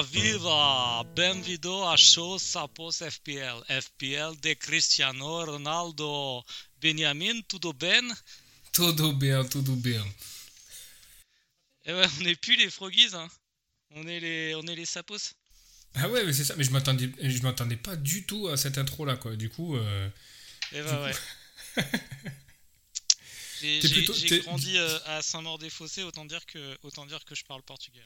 Viva! Bem-vindo a show Sapos FPL. FPL de Cristiano Ronaldo. Benjamin, tudo bem? Tudo bien, tudo bien. Eh ouais, on n'est plus les Froggies, hein. On est les, on est les Sapos. Ah ouais, mais c'est ça. Mais je m'attendais, je m'attendais pas du tout à cette intro là, quoi. Du coup. euh, Eh du bah ouais. J'ai grandi euh, à Saint-Maur-des-Fossés, autant dire que, autant dire que je parle portugais.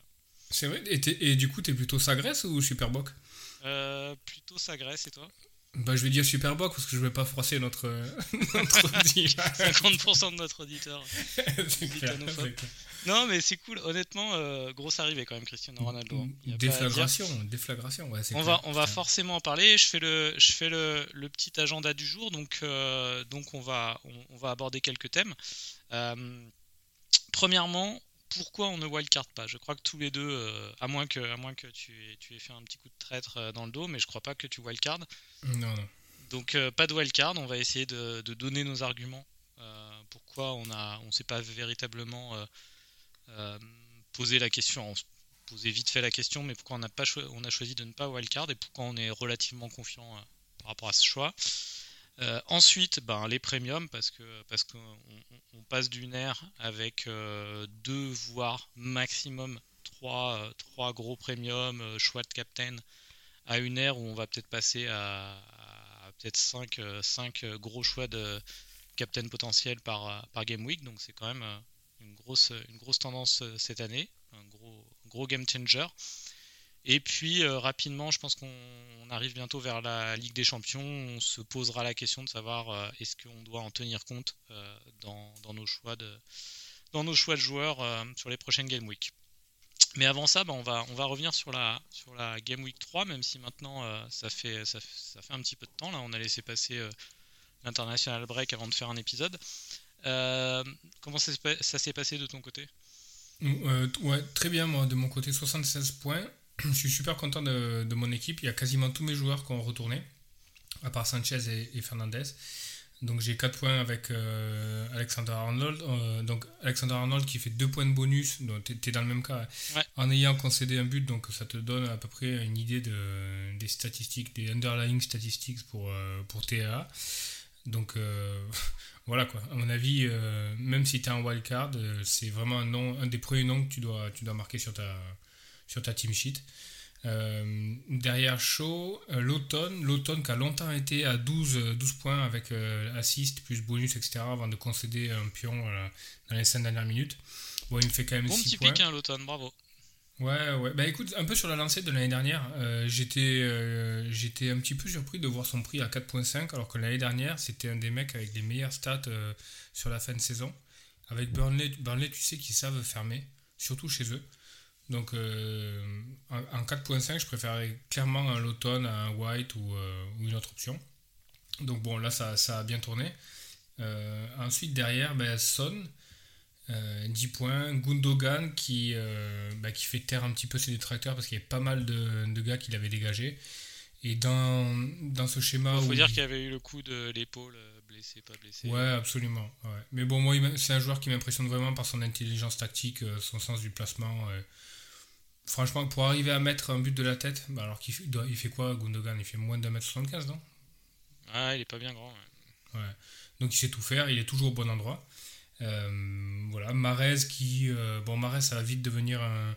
C'est vrai. Et, du coup, t'es plutôt Sagresse ou Superboc Euh, plutôt Sagresse et toi Bah, je vais dire Superboc parce que je vais pas froisser notre notre auditoire. 50% de notre auditeur. Clair. Non, mais c'est cool. Honnêtement, euh, grosse arrivée quand même, Cristiano Ronaldo. hein. Y a. Déflagration, déflagration. Ouais, On clair, va, on va forcément en parler. Je fais le, je fais le, le petit agenda du jour, donc, euh, donc on, va, on, on va aborder quelques thèmes. Euh, premièrement, pourquoi on ne wildcard pas? Je crois que tous les deux, euh, à moins que, à moins que tu, aies, tu aies fait un petit coup de traître euh, dans le dos, mais je crois pas que tu wildcard. Non, non. Donc euh, pas de wildcard, on va essayer de, de donner nos arguments. pourquoi on a, on s'est pas véritablement posé la question. On posait vite fait la question, mais pourquoi on a pas on a choisi de ne pas wildcard et pourquoi on est relativement confiant par rapport à ce choix? Euh, ensuite, ben, les premiums parce parce qu'on on- on passe d'une ère avec euh, deux voire maximum trois, euh, trois gros premiums choix de captain à une ère où on va peut-être passer à, peut-être 5, gros choix de captain potentiel par, par game week. Donc c'est quand même une grosse, une grosse tendance cette année, un gros, gros game changer. Et puis euh, rapidement, je pense qu'on on arrive bientôt vers la Ligue des Champions. On se posera la question de savoir euh, est-ce qu'on doit en tenir compte euh, dans, nos choix de, dans nos choix de joueurs sur les prochaines game week. Mais avant ça, bah, on, va, on va revenir sur la, sur la Game Week 3, même si maintenant ça, fait, ça, fait- un petit peu de temps. Là, on a laissé passer l'international break avant de faire un épisode. Comment ça s'est passé de ton côté? Ouais, très bien, moi, de mon côté, 76 points. Je suis super content de, de mon équipe. Il y a quasiment tous mes joueurs qui ont retourné, à part Sanchez et, et Fernandez. Donc j'ai 4 points avec euh, Alexander Arnold. Euh, donc Alexander Arnold qui fait 2 points de bonus. Donc tu es, dans le même cas. Ouais. En ayant concédé un but, donc ça te donne à peu près une idée de, des statistiques, des underlying statistiques pour, euh, pour TAA. Donc euh, voilà quoi. À mon avis, même si tu es en wildcard, c'est vraiment un, nom, un des premiers noms que tu dois, tu dois marquer sur ta, sur ta team sheet. Euh, derrière Shaw, euh, l'automne, l'automne qui a longtemps été à 12, euh, 12 points avec euh, assist plus bonus, etc. avant de concéder un pion euh, dans les 5 dernières minutes. Bon, il me fait quand même Bon 6 petit points. pic, hein, l'automne, bravo. Ouais, ouais. Bah écoute, un peu sur la lancée de l'année dernière, euh, j'étais euh, j'étais un petit peu surpris de voir son prix à 4.5, alors que l'année dernière, c'était un des mecs avec les meilleures stats euh, sur la fin de saison. Avec Burnley, Burnley tu sais qu'ils savent fermer, surtout chez eux. Donc euh, en, en 4.5, je préférais clairement un Lawton, un White ou, euh, ou une autre option. Donc bon, là, ça, ça a bien tourné. Euh, ensuite, derrière, ben, Son. Euh, 10 points. Gundogan qui, euh, bah, qui fait taire un petit peu ses détracteurs parce qu'il y avait pas mal de, de gars qui l'avaient dégagé. Et dans, dans ce schéma. Il faut où dire il- qu'il y avait eu le coup de l'épaule, euh, blessé, pas blessé. Ouais, absolument. ouais. Mais bon, moi, c'est un joueur qui m'impressionne vraiment par son intelligence tactique, euh, son sens du placement. euh. Franchement, pour arriver à mettre un but de la tête, bah, alors qu'il fait, il fait quoi, Gundogan? Il fait moins d'un mètre 75, non? Ah, il est pas bien grand. ouais. Ouais. Donc il sait tout faire, il est toujours au bon endroit. Euh, voilà, Marez qui. euh, bon, Marez, ça va vite devenir un,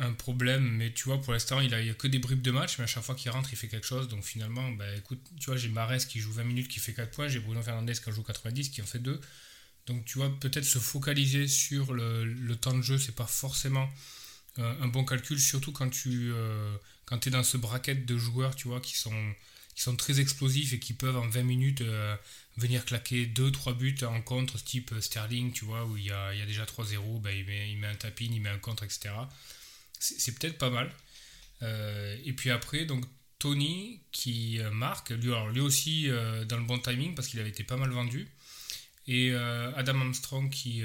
un problème, mais tu vois, pour l'instant, il a, il y a que des bribes de match, mais à chaque fois qu'il rentre, il fait quelque chose. Donc finalement, bah, écoute, tu vois, j'ai Marez qui joue 20 minutes, qui fait 4 points, j'ai Bruno Fernandez qui en joue 90, qui en fait 2. Donc tu vois, peut-être se focaliser sur le, le temps de jeu, c'est pas forcément un bon calcul, surtout quand tu euh, quand es dans ce bracket de joueurs, tu vois, qui sont, qui sont très explosifs et qui peuvent en 20 minutes euh, venir claquer 2-3 buts en contre, type Sterling, tu vois, où il y a, il y a déjà 3-0, ben, il, met, il met un tapin, il met un contre, etc. C'est c'est peut-être pas mal. et puis après, donc Tony qui marque, lui, alors, lui aussi dans le bon timing parce qu'il avait été pas mal vendu. Et Adam Armstrong qui,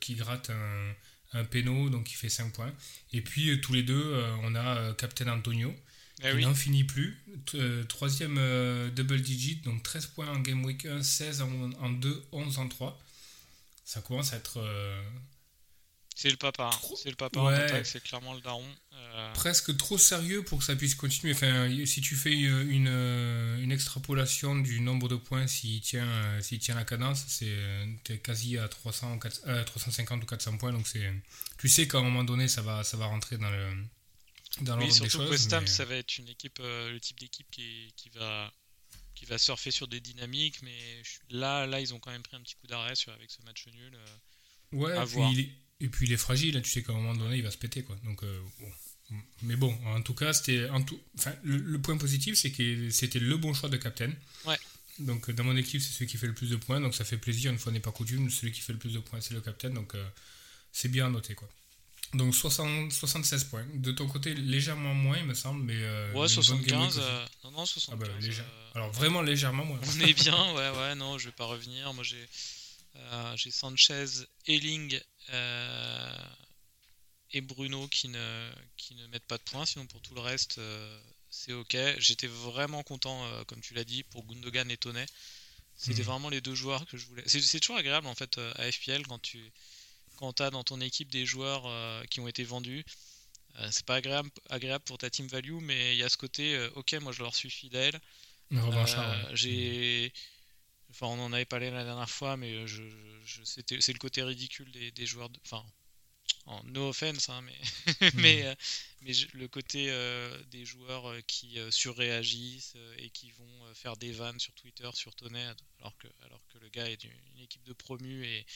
qui gratte un, un péno, donc il fait 5 points. Et puis tous les deux, on a Captain Antonio eh il n'en finit plus. Euh, troisième euh, double digit, donc 13 points en Game Week 1, 16 en, 2, 11 en 3. Ça commence à être. Euh, c'est le papa. Hein. C'est le papa ouais. c'est clairement le daron. Presque trop sérieux pour que ça puisse continuer. Enfin, si tu fais une, une extrapolation du nombre de points s'il tient, tient la cadence, c'est es quasi à 300, 350 ou 400 points. Donc tu sais qu'à un moment donné, ça va, ça va rentrer dans le dans oui, surtout que West Ham, ça va être une équipe, euh, le type d'équipe qui, qui, va, qui va surfer sur des dynamiques, mais là, là, ils ont quand même pris un petit coup d'arrêt avec ce match nul. Euh, ouais, il est, et puis, il est fragile, hein, tu sais qu'à un moment donné, il va se péter. Quoi. Donc, euh, Mais bon, en tout cas, c'était tout... enfin, le, point positif, c'est que c'était le bon choix de captain. Ouais. Donc, dans mon équipe, c'est celui qui fait le plus de points, donc ça fait plaisir, une fois n'est pas coutume, celui qui fait le plus de points, c'est le captain, donc c'est bien à noter. Quoi. Donc 60, 76 points. De ton côté, légèrement moins, il me semble. Mais, euh, ouais, 75. Euh, non, non, 75. Ah bah, euh, Alors vraiment légèrement moins. On est bien, ouais, ouais, non, je vais pas revenir. Moi, j'ai j'ai Sanchez, Elling et Bruno qui ne, qui ne mettent pas de points. Sinon, pour tout le reste, c'est ok. J'étais vraiment content, comme tu l'as dit, pour Gundogan et Tonnet. C'était hmm. vraiment les deux joueurs que je voulais. C'est toujours agréable en fait à FPL quand tu quand as dans ton équipe des joueurs euh, qui ont été vendus. Euh, c'est pas agréable, agréable pour ta team value, mais il y a ce côté, euh, ok, moi je leur suis fidèle. J'ai. Enfin, on en avait parlé la dernière fois, mais je, c'est le côté ridicule des, joueurs. De... Enfin, no offense, hein, mais, mais, mais le côté des joueurs qui surréagissent et qui vont faire des vannes sur Twitter, sur Tonnet, alors que, alors que le gars est une équipe de promu et,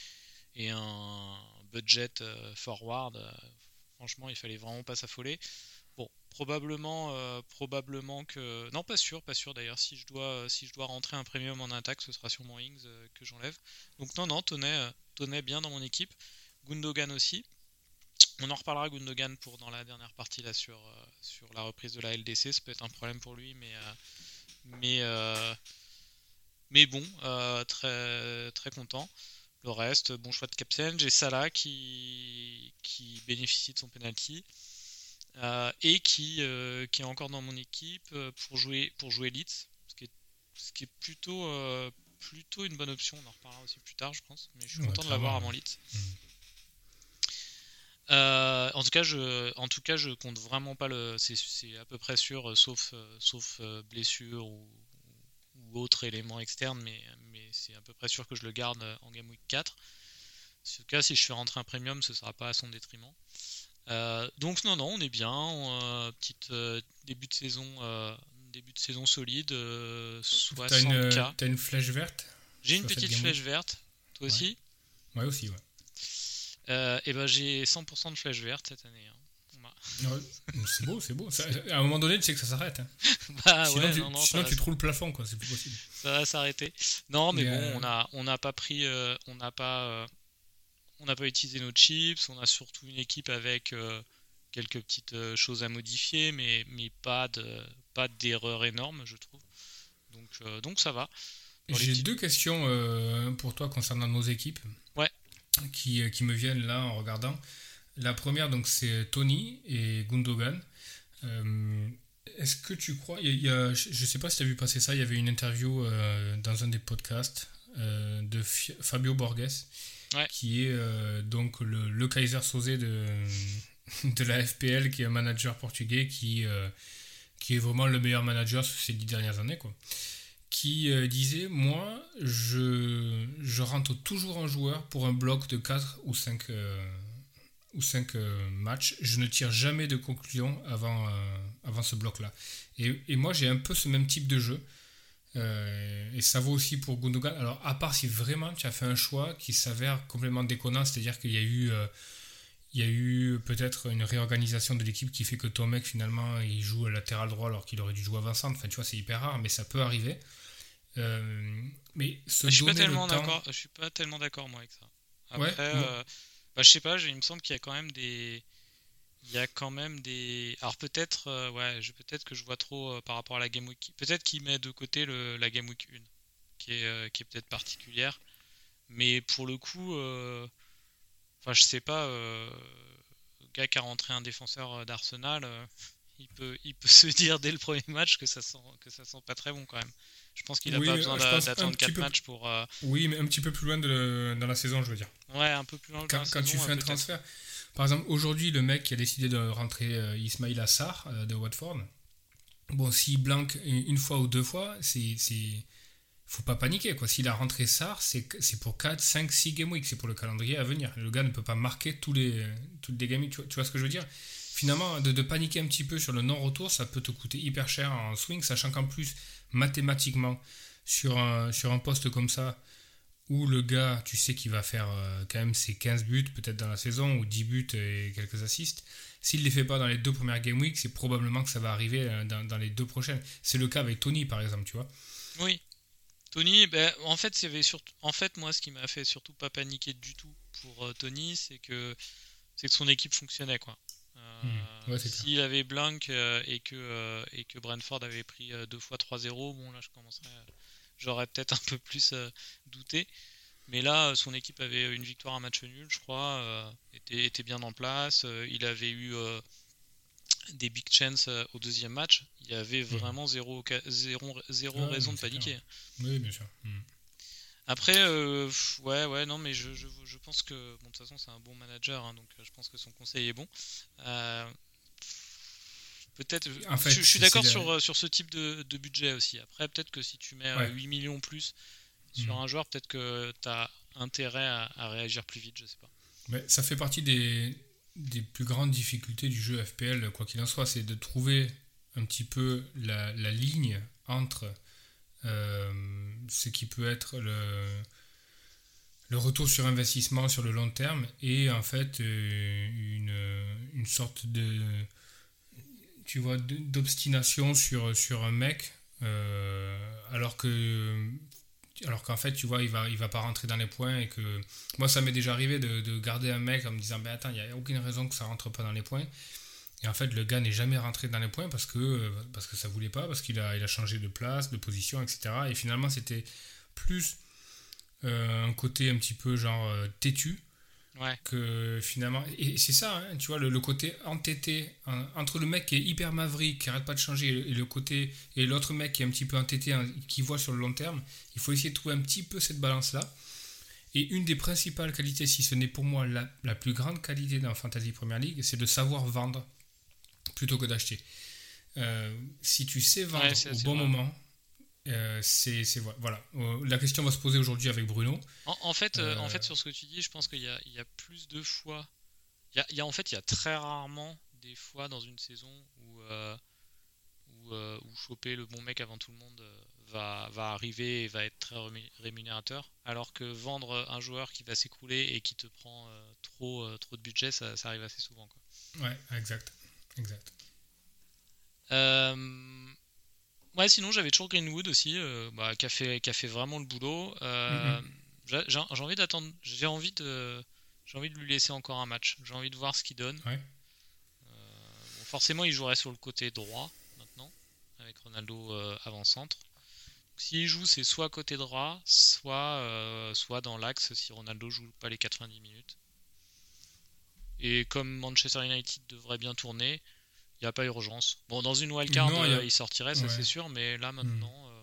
et un budget euh, forward. Euh, franchement, il fallait vraiment pas s'affoler. Probablement, euh, probablement que non, pas sûr, pas sûr d'ailleurs. Si je dois, si je dois rentrer un premium en attaque, ce sera sûrement Ings que j'enlève. Donc non, non, Tonnet bien dans mon équipe. Gundogan aussi. On en reparlera Gundogan pour dans la dernière partie là sur, sur la reprise de la LDC. Ça peut être un problème pour lui, mais mais mais bon, très très content. Le reste, bon choix de captain. J'ai Salah qui, qui bénéficie de son penalty. Euh, et qui, euh, qui est encore dans mon équipe euh, pour jouer pour jouer Leeds, ce qui est, ce qui est plutôt, plutôt une bonne option. On en reparlera aussi plus tard, je pense. Mais je suis content de l'avoir avant Leeds. Mm. en tout cas, je, en tout cas, je compte vraiment pas le. C'est à peu près sûr, sauf, sauf blessure ou, ou autre élément externe, mais, mais c'est à peu près sûr que je le garde en Game Week 4. En tout cas, si je fais rentrer un premium, ce sera pas à son détriment. Euh, donc non, non, on est bien. Euh, petite euh, début de saison, début de saison solide, 60K. T'as une, flèche verte? J'ai une petite flèche verte. Toi aussi? Ouais, aussi, ouais. et ben j'ai 100% de flèche verte cette année. Hein c'est beau, c'est beau. à un moment donné, tu sais que ça s'arrête. Hein. Bah, sinon, ouais, tu, non, non, sinon tu trouves le plafond, quoi. C'est plus possible. Ça va s'arrêter. Non, mais, bon, euh, on a, on n'a pas pris, euh, on n'a pas, euh, on n'a pas utilisé nos chips. On a surtout une équipe avec quelques petites choses à modifier, mais, mais pas de, pas d'erreur énorme, je trouve. Donc, donc ça va. J'ai deux questions pour toi concernant nos équipes. Ouais. Qui, qui me viennent là en regardant. La première, donc, c'est Tony et Gundogan. Euh, est-ce que tu crois, il y a, je ne sais pas si tu as vu passer ça, il y avait une interview euh, dans un des podcasts euh, de Fabio Borges, qui est donc le, Kaiser Sosé de, de la FPL, qui est un manager portugais qui, qui est vraiment le meilleur manager ces dix dernières années. Quoi. Qui disait Moi, je, je rentre toujours un joueur pour un bloc de 4 ou 5 ou 5 euh, matchs, je ne tire jamais de conclusion avant, euh, avant ce bloc-là. Et, et, moi, j'ai un peu ce même type de jeu. Euh, et ça vaut aussi pour Gundogan. Alors, à part si vraiment tu as fait un choix qui s'avère complètement déconnant, c'est-à-dire qu'il y a eu, il y a eu peut-être une réorganisation de l'équipe qui fait que ton mec, finalement, il joue à latéral droit alors qu'il aurait dû jouer à Vincent. Enfin, tu vois, c'est hyper rare, mais ça peut arriver. mais je suis pas tellement d'accord. Je suis pas tellement d'accord moi avec ça. Après, ouais, bah, je sais pas, il me semble qu'il y a quand même des. Il y a quand même des. Alors peut-être, euh, ouais, je peut-être que je vois trop euh, par rapport à la Game Week. Peut-être qu'il met de côté le, la Game Week 1, qui est, euh, qui est peut-être particulière. Mais pour le coup, enfin, je sais pas, le gars qui a rentré un défenseur d'Arsenal, il peut, il peut se dire dès le premier match que ça sent, que ça sent pas très bon quand même. Je pense qu'il a pas besoin d'attendre 4 matchs pour. Oui, mais un petit peu plus loin de dans la saison, je veux dire. Ouais, un peu plus loin. Quand, quand tu fais un transfert. Par exemple, aujourd'hui, le mec qui a décidé de rentrer euh, Ismail Assar euh, de Watford, bon, s'il blanque une fois ou deux fois, c'est. Faut pas paniquer, quoi. S'il a rentré Sar, c'est pour 4, 5, 6 game weeks, c'est pour le calendrier à venir. Le gars ne peut pas marquer tous les, toutes les game tu vois, ce que je veux dire? Finalement, de, paniquer un petit peu sur le non-retour, ça peut te coûter hyper cher en swing, sachant qu'en plus, mathématiquement, sur un poste comme ça, où le gars, tu sais qu'il va faire euh, quand même ses 15 buts peut-être dans la saison, ou 10 buts et quelques assists, s'il ne les fait pas dans les deux premières Game Week, c'est probablement que ça va arriver euh, dans, les deux prochaines. C'est le cas avec Tony, par exemple, tu vois. Oui. Tony, ben, en, fait, surtout... en fait, moi, ce qui m'a fait surtout pas paniquer du tout pour euh, Tony, c'est que, c'est que son équipe fonctionnait, quoi. Hmm. S'il avait Blank et, que, et que Brentford avait pris deux fois 3-0, bon là je commencerais j'aurais peut-être un peu plus euh, douté. Mais là, son équipe avait une victoire, un match nul, je crois, euh, était, était, bien en place. Euh, il avait eu des big chances au deuxième match. Il y avait mhm. vraiment zéro, zéro, zéro ah, raison de paniquer. Oui, bien sûr. Mhm. Après, ouais, ouais, non, mais je, je, je, pense que, bon, de toute façon, c'est un bon manager, hein, donc je pense que son conseil est bon. Peut-être. je, suis d'accord sur, euh, sur ce type de, de, budget aussi. Après, peut-être que si tu mets 8 euh, millions plus sur mm. un joueur, peut-être que tu as intérêt à, réagir plus vite, je sais pas. Mais ça fait partie des, des plus grandes difficultés du jeu FPL, quoi qu'il en soit, c'est de trouver un petit peu la, la ligne entre euh, ce qui peut être le, le retour sur investissement sur le long terme et en fait une, une sorte de tu vois, d'obstination sur, sur un mec, euh, alors que alors qu'en fait, tu vois, il va, il va pas rentrer dans les points et que moi, ça m'est déjà arrivé de, de, garder un mec en me disant, ben attends, il n'y a aucune raison que ça rentre pas dans les points. Et en fait, le gars n'est jamais rentré dans les points parce que, parce que ça voulait pas, parce qu'il a, il a changé de place, de position, etc. Et finalement, c'était plus euh, un côté un petit peu genre euh, que finalement, et c'est ça, hein, tu vois, le, côté entêté entre le mec qui est hyper maverick, qui arrête pas de changer, et le côté et l'autre mec qui est un petit peu entêté, hein, qui voit sur le long terme. Il faut essayer de trouver un petit peu cette balance-là. Et une des principales qualités, si ce n'est pour moi la, la plus grande qualité dans Fantasy Premier League, c'est de savoir vendre plutôt que d'acheter. Euh, si tu sais vendre au bon moment, euh, c'est voilà. Euh, la question va se poser aujourd'hui avec Bruno. En, fait, euh, en fait, sur ce que tu dis, je pense qu'il y, y, a plus de fois. Il y, a, en fait, il y a très rarement des fois dans une saison où, où, où, choper le bon mec avant tout le monde va, va arriver et va être très rémunérateur. Alors que vendre un joueur qui va s'écrouler et qui te prend trop, trop de budget, ça, ça, arrive assez souvent. Quoi. Ouais, exact. exact. Euh, Ouais, sinon j'avais toujours Greenwood aussi, euh, bah, qui, a fait, qui, a fait, vraiment le boulot. Euh, mm-hmm. J'ai envie d'attendre, j'ai envie de, j'ai envie de lui laisser encore un match. J'ai envie de voir ce qu'il donne. Ouais. Euh, forcément, il jouerait sur le côté droit maintenant, avec Ronaldo avant-centre. S'il joue, c'est soit côté droit, soit, soit dans l'axe si Ronaldo joue pas les 90 minutes. Et comme Manchester United devrait bien tourner, il n'y a pas urgence. Bon, dans une wildcard, card euh, il sortirait, ça c'est sûr, mais là hmm. maintenant, euh,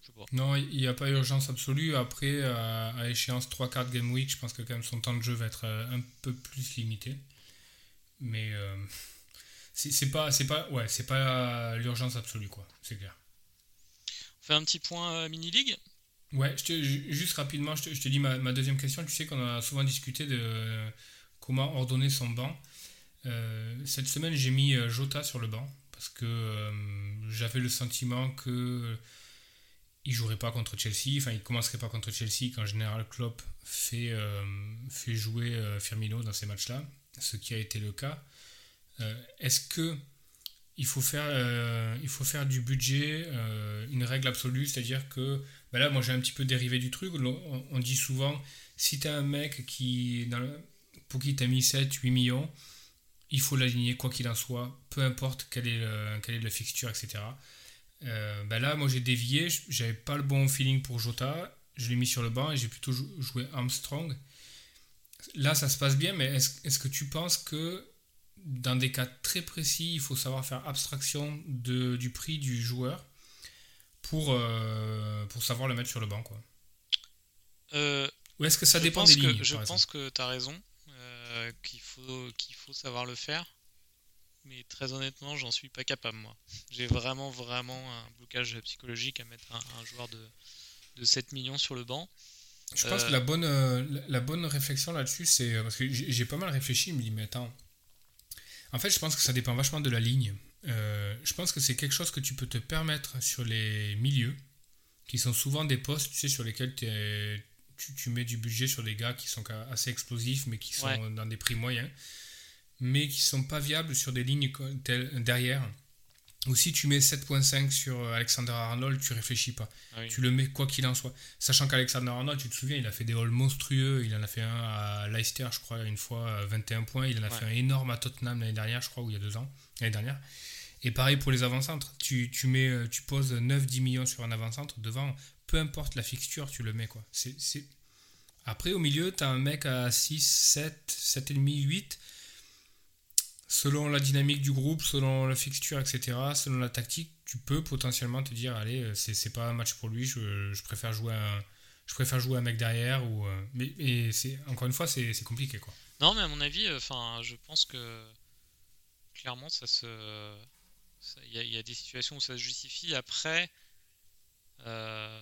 je sais pas. Non, il n'y a pas urgence absolue. Après, à, échéance 3 cartes Game Week, je pense que quand même son temps de jeu va être euh, un peu plus limité. Mais c'est pas, c'est pas, ouais, c'est pas l'urgence absolue, quoi. C'est clair. On fait un petit point mini-league? Ouais, je te, juste rapidement, je te, je te dis ma, ma, deuxième question. Tu sais qu'on a souvent discuté de comment ordonner son banc. Euh, cette semaine, j'ai mis euh, Jota sur le banc parce que euh, j'avais le sentiment que il jouerait pas contre Chelsea, enfin il commencerait pas contre Chelsea quand général Klopp fait, jouer Firmino dans ces matchs-là, ce qui a été le cas. Est-ce que il faut faire, il faut faire du budget une règle absolue, c'est-à-dire que ben là moi j'ai un petit peu dérivé du truc, on, dit souvent si tu as un mec qui, pour qui tu as mis 7, 8 millions, il faut l'aligner quoi qu'il en soit, peu importe quelle est, quelle est la fixture, etc. ben là, moi j'ai dévié, j'avais pas le bon feeling pour Jota, je l'ai mis sur le banc et j'ai plutôt joué Armstrong. Là, ça se passe bien, mais est-ce que tu penses que dans des cas très précis, il faut savoir faire abstraction de, du prix du joueur pour, euh, pour savoir le mettre sur le banc quoi? Euh, Ou est-ce que ça dépend des lignes Je pense que tu as raison, euh, qu'il faut, qu'il faut savoir le faire. Mais très honnêtement, j'en suis pas capable moi. J'ai vraiment, vraiment un blocage psychologique à mettre un, joueur de, de 7 millions sur le banc. Je pense que la bonne, la bonne réflexion là-dessus, c'est. Parce que j'ai pas mal réfléchi, je me dis, mais attends, en fait, je pense que ça dépend vachement de la ligne. Euh, je pense que c'est quelque chose que tu peux te permettre sur les milieux, qui sont souvent des postes, tu sais, sur lesquels tu, mets du budget sur des gars qui sont assez explosifs, mais qui sont dans des prix moyens, mais qui sont pas viables sur des lignes derrière. Ou si tu mets 7.5 sur Alexander Arnold, tu réfléchis pas. Ah tu le mets quoi qu'il en soit. Sachant qu'Alexander Arnold, tu te souviens, il a fait des halls monstrueux. Il en a fait un à Leicester, je crois, une fois, 21 points. Il en a fait un énorme à Tottenham l'année dernière, je crois, ou il y a deux ans, l'année dernière. Et pareil pour les avant-centres. Tu, tu, euh, tu poses 9-10 millions sur un avant-centre devant, peu importe la fixture, tu le mets. quoi. C'est, Après, au milieu, tu as un mec à 6, 7, 7,5, 8 selon la dynamique du groupe, selon la fixture, etc., selon la tactique, tu peux potentiellement te dire allez, euh, c'est pas un match pour lui, je, préfère jouer un, je préfère jouer un mec derrière. Ou, euh, mais, c'est encore une fois, c'est compliqué. quoi. Non, mais à mon avis, enfin, je pense que clairement, ça se. Il y, a des situations où ça se justifie. Après,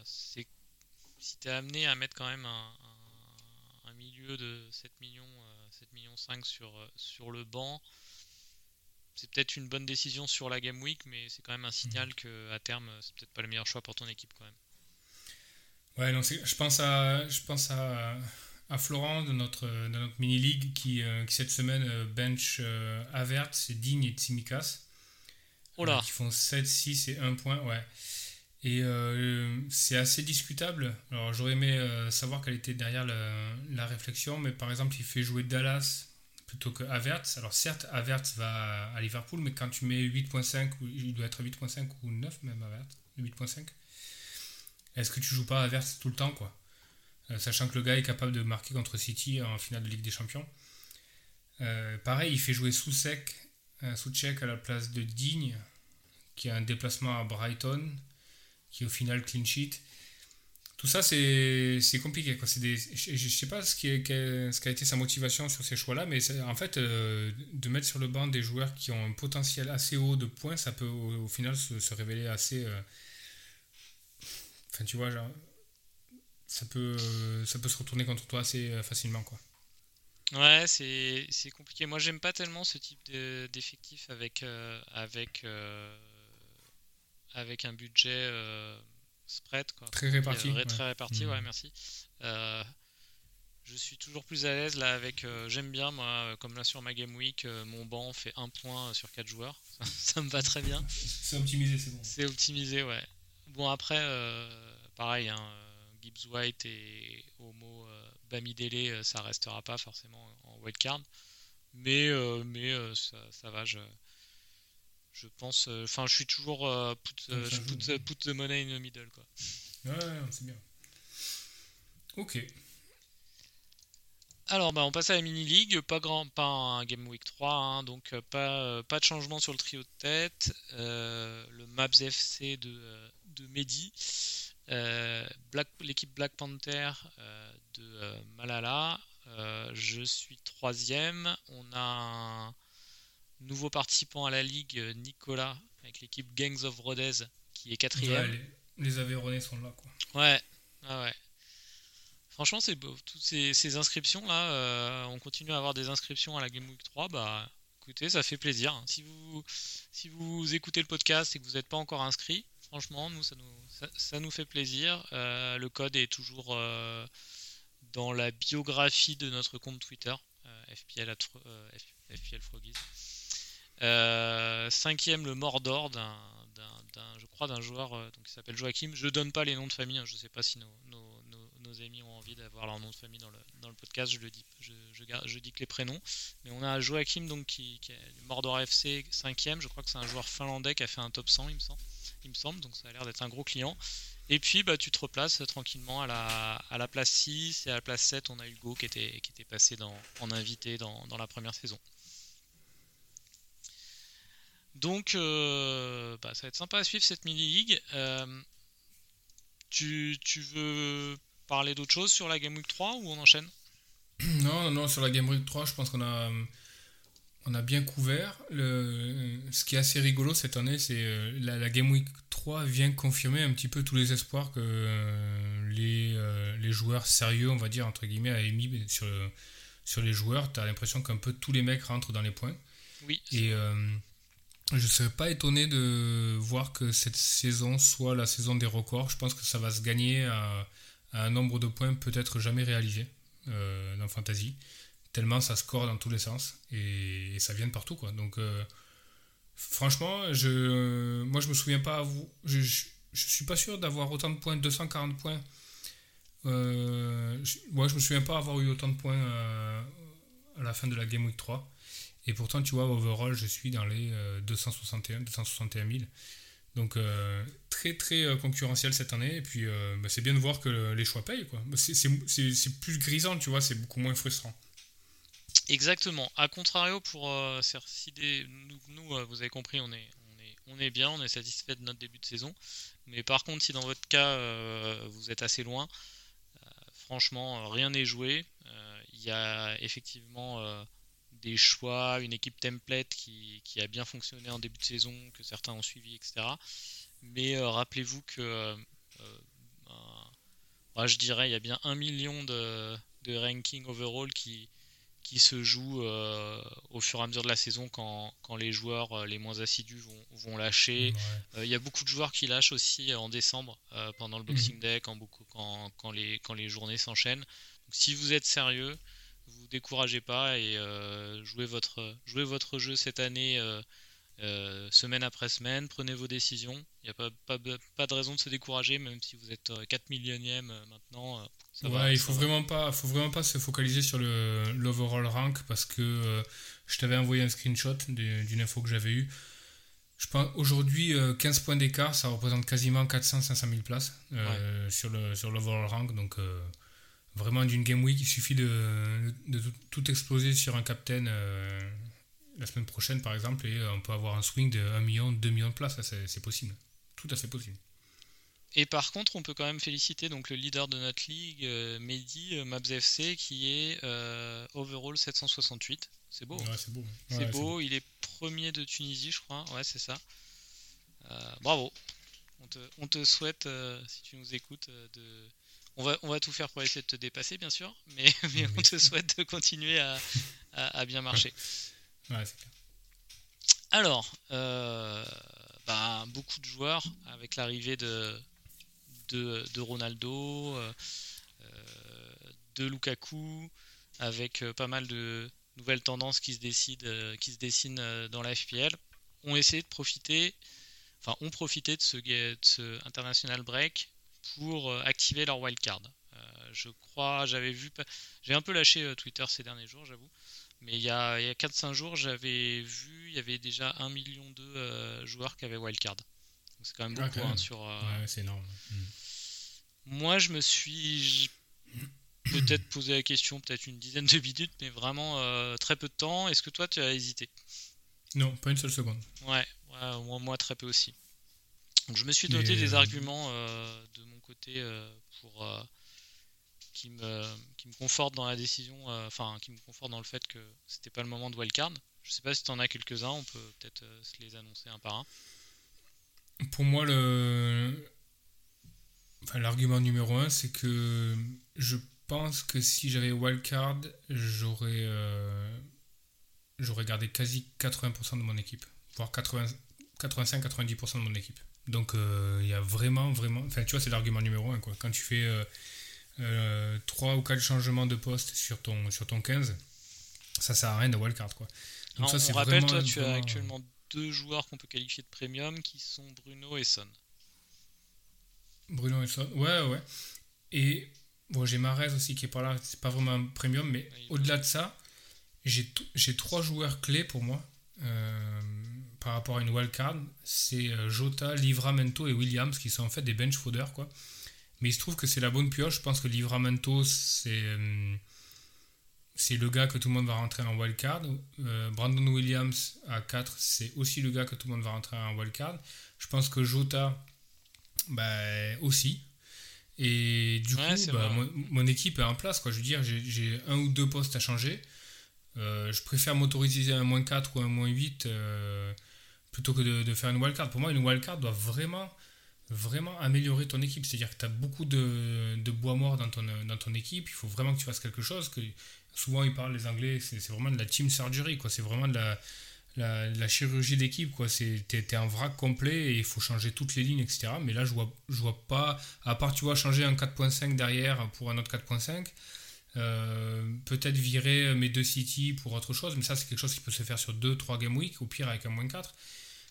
c'est si tu es amené à mettre quand même un, un, milieu de 7 millions, 7 millions 5 sur, sur le banc, c'est peut-être une bonne décision sur la Game Week, mais c'est quand même un signal que à terme, c'est peut-être pas le meilleur choix pour ton équipe quand même. Ouais, non, je pense à, je pense à, à Florent de notre, notre mini-league qui, euh, qui, cette semaine euh, bench euh, Avert, c'est Digne et Tsimikas. Oh là. qui font 7, 6 et 1 point, ouais. Et c'est assez discutable. Alors j'aurais aimé savoir quelle était derrière la, réflexion, mais par exemple, il fait jouer Dallas plutôt que Havertz. Alors certes, Havertz va à Liverpool, mais quand tu mets 8.5, il doit être 8.5 ou 9 même Havertz, 8.5, est-ce que tu joues pas Havertz tout le temps quoi? Euh, Sachant que le gars est capable de marquer contre City en finale de Ligue des Champions. Euh, pareil, il fait jouer Soucek, Soucek à la place de Digne, qui a un déplacement à Brighton, qui au final clean sheet tout ça, c'est compliqué. Je ne sais pas ce ce qui a été sa motivation sur ces choix-là, mais en fait, euh, de mettre sur le banc des joueurs qui ont un potentiel assez haut de points, ça peut au, final se, révéler assez. Euh, enfin, tu vois, ça peut, ça peut se retourner contre toi assez euh, facilement. Quoi. Ouais, c'est compliqué. Moi, j'aime pas tellement ce type d'effectif avec, avec, avec un budget spread. Quoi. Très réparti. Très réparti, ouais, mmh. merci. Euh, je suis toujours plus à l'aise là avec. Euh, j'aime bien, moi, euh, comme là sur ma Game Week, mon banc fait un point sur 4 joueurs. ça me va très bien. C'est optimisé, c'est bon. C'est optimisé, ouais. Bon, après, pareil, hein, Gibbs White et Homo Bamidele, ça restera pas forcément en wildcard. Mais, mais ça, ça va, je, je pense. Euh, enfin, je suis toujours euh, put, euh, je put, put, the money in the middle, quoi. Ouais, c'est bien. Ok. Alors, bah, on passe à la mini league. Pas grand, pas un game week 3, hein, donc pas, pas de changement sur le trio de tête. le Maps FC de, de Mehdi. L'équipe Black Panther de Malala. je suis troisième. On a un Nouveau participant à la ligue, euh, Nicolas, avec l'équipe Gangs of Rodez, qui est quatrième. les, les sont là, quoi. Ouais, ah ouais. Franchement, c'est beau. Toutes ces, inscriptions-là, euh, on continue à avoir des inscriptions à la Game Week 3, bah écoutez, ça fait plaisir. Si vous, si vous écoutez le podcast et que vous n'êtes pas encore inscrit, franchement, nous, ça nous, ça, nous fait plaisir. Euh, le code est toujours dans la biographie de notre compte Twitter, FPL, FPL. Euh, cinquième, le Mordor, d'un, je crois, d'un joueur euh, qui s'appelle Joachim. Je donne pas les noms de famille, hein, je sais pas si nos amis ont envie d'avoir leur nom de famille dans le, dans le podcast, je le dis, je, je, dis que les prénoms. Mais on a Joachim donc qui, qui est Mordor FC 5ème, je crois que c'est un joueur finlandais qui a fait un top 100 il me semble, il me semble donc ça a l'air d'être un gros client. Et puis bah, tu te replaces tranquillement à la, à la place 6 et à la place 7 on a Hugo qui était, qui était passé dans, en invité dans, la première saison. Donc, euh, bah, ça va être sympa à suivre cette mini-league. Euh, tu, veux parler d'autre chose sur la Game Week 3 ou on enchaîne Non, non, sur la Game Week 3, je pense qu'on a, on a bien couvert. Le, ce qui est assez rigolo cette année, c'est euh, la, la, Game Week 3 vient confirmer un petit peu tous les espoirs que les, les, joueurs sérieux, on va dire, entre guillemets, a émis sur, sur les joueurs. Tu as l'impression qu'un peu tous les mecs rentrent dans les points. Oui. Et je ne serais pas étonné de voir que cette saison soit la saison des records. Je pense que ça va se gagner à, un nombre de points peut-être jamais réalisé euh, dans Fantasy. Tellement ça score dans tous les sens et, ça vient de partout. Quoi. Donc, euh, franchement, je, moi je me souviens pas. Je, je, je suis pas sûr d'avoir autant de points, 240 points. Euh, je, moi je me souviens pas avoir eu autant de points à la fin de la Game Week 3. Et pourtant, tu vois, overall, je suis dans les 261, 261 000. Donc euh, très très euh, concurrentiel cette année. Et puis euh, bah, c'est bien de voir que les choix payent. Quoi. Bah, c'est plus grisant, tu vois, c'est beaucoup moins frustrant. Exactement. A contrario, pour nous, nous, vous avez compris, on est, on, est, on est bien, on est satisfait de notre début de saison. Mais par contre, si dans votre cas, vous êtes assez loin, franchement, rien n'est joué. Il y a effectivement des choix, une équipe template qui, a bien fonctionné en début de saison, que certains ont suivi, etc. Mais euh, rappelez-vous que, euh, euh, ben, je dirais, il y a bien un million de, ranking overall qui, qui se joue au fur et à mesure de la saison quand, les joueurs les moins assidus vont, lâcher. Il y a beaucoup de joueurs qui lâchent aussi en décembre pendant le Boxing mhm. Day quand, beaucoup, quand, quand, les, quand les journées s'enchaînent. si vous êtes sérieux, vous découragez pas et euh, jouez, votre, jouez votre jeu cette année euh, euh, semaine après semaine, prenez vos décisions. Il n'y a pas, pas, pas, de raison de se décourager, même si vous êtes 4 millionième maintenant. ouais, il faut vraiment pas, faut vraiment pas se focaliser sur le l'overall rank parce que je t'avais envoyé un screenshot d'une info que j'avais eue. Je pense aujourd'hui 15 points d'écart, ça représente quasiment 400-500 000 places sur le sur l'overall rank, donc vraiment d'une game week, il suffit de, tout exploser sur un captain euh, la semaine prochaine par exemple et euh, on peut avoir un swing de 1 million, 2 millions de places, c'est possible. Tout à fait possible. Et par contre, on peut quand même féliciter donc le leader de notre ligue, euh, Mehdi Mabs FC, qui est overall 768. C'est beau. Ouais, c'est beau. c'est beau. Il est premier de Tunisie, je crois. Ouais, c'est ça. bravo. On te, on te souhaite, si tu nous écoutes, de, on va, on va tout faire pour essayer de te dépasser, bien sûr, mais, mais on te souhaite de continuer à, bien marcher. Ouais, c'est clair. Alors, euh, bah, beaucoup de joueurs avec l'arrivée de, de, Ronaldo, euh, de Lukaku, avec euh, pas mal de nouvelles tendances qui se, décident, qui se dessinent dans la FPL, ont essayé de profiter, enfin, ont profité de ce, de ce international break pour euh, activer leur wildcard. Euh, je crois, j'avais vu, j'ai un peu lâché euh, Twitter ces derniers jours, j'avoue. Mais il y a, a 4-5 jours, j'avais vu, il y avait déjà 1 million de joueurs qui avaient wildcard. C'est quand même ah, beaucoup hein, sur. Ouais, c'est énorme. Mm. Moi, je me suis peut-être posé la question, peut-être une dizaine de minutes, mais vraiment très peu de temps. Est-ce que toi, tu as hésité? Non, pas une seule seconde. Ouais, moi, moi, très peu aussi. Donc, je me suis doté des arguments de mon côté euh, pour euh, qui me, qui me conforte dans la décision, euh, enfin qui me conforte dans le fait que c'était pas le moment de wildcard. Je sais pas si tu en as quelques-uns, on peut peut-être se les annoncer un par un. Pour moi, le, enfin, l'argument numéro un, c'est que je pense que si j'avais wildcard, j'aurais j'aurais gardé quasi 80% de mon équipe, voire 85-90% de mon équipe. Donc euh, il y a vraiment, vraiment. Enfin, tu vois, c'est l'argument numéro un. Quoi. Quand tu fais euh, euh, 3 ou 4 changements de poste sur ton, sur ton 15, ça sert à rien de wildcard. Quoi. Donc, ça, on rappelle, toi, tu as actuellement deux joueurs qu'on peut qualifier de premium qui sont Bruno et Son. Bruno et Son, ouais, ouais. Et Bon, j'ai Marez aussi qui est pas là, c'est pas vraiment un premium, mais Oui, au-delà de ça, j'ai j'ai trois joueurs clés pour moi euh, par rapport à une wildcard. C'est euh, Jota, Livramento et Williams qui sont en fait des bench fooders, quoi. Mais il se trouve que c'est la bonne pioche. Je pense que Livramento, c'est euh, c'est le gars que tout le monde va rentrer en wildcard. Euh, Brandon Williams à 4, c'est aussi le gars que tout le monde va rentrer en wildcard. Je pense que Jota, bah, aussi. Et du Ouais, coup, bah, mon, mon équipe est en place. Quoi. Je veux dire, j'ai- j'ai un ou deux postes à changer. Euh, je préfère m'autoriser un moins 4 ou un moins 8 euh, plutôt que de, faire une wildcard. Pour moi, une wildcard doit vraiment, vraiment améliorer ton équipe. C'est-à-dire que tu as beaucoup de, bois mort dans ton, dans ton équipe. Il faut vraiment que tu fasses quelque chose. Que, souvent, ils parlent, les Anglais, c'est vraiment de la team surgery. C'est vraiment de la, la, chirurgie d'équipe. C'est- T'es t'es un vrac complet et il faut changer toutes les lignes, etc. Mais là, je vois, je vois pas, à part, tu vois, changer un 4.5 derrière pour un autre 4.5. Euh, peut-être virer mes deux City pour autre chose, mais ça c'est quelque chose qui peut se faire sur 2-3 game week, au pire avec un moins 4.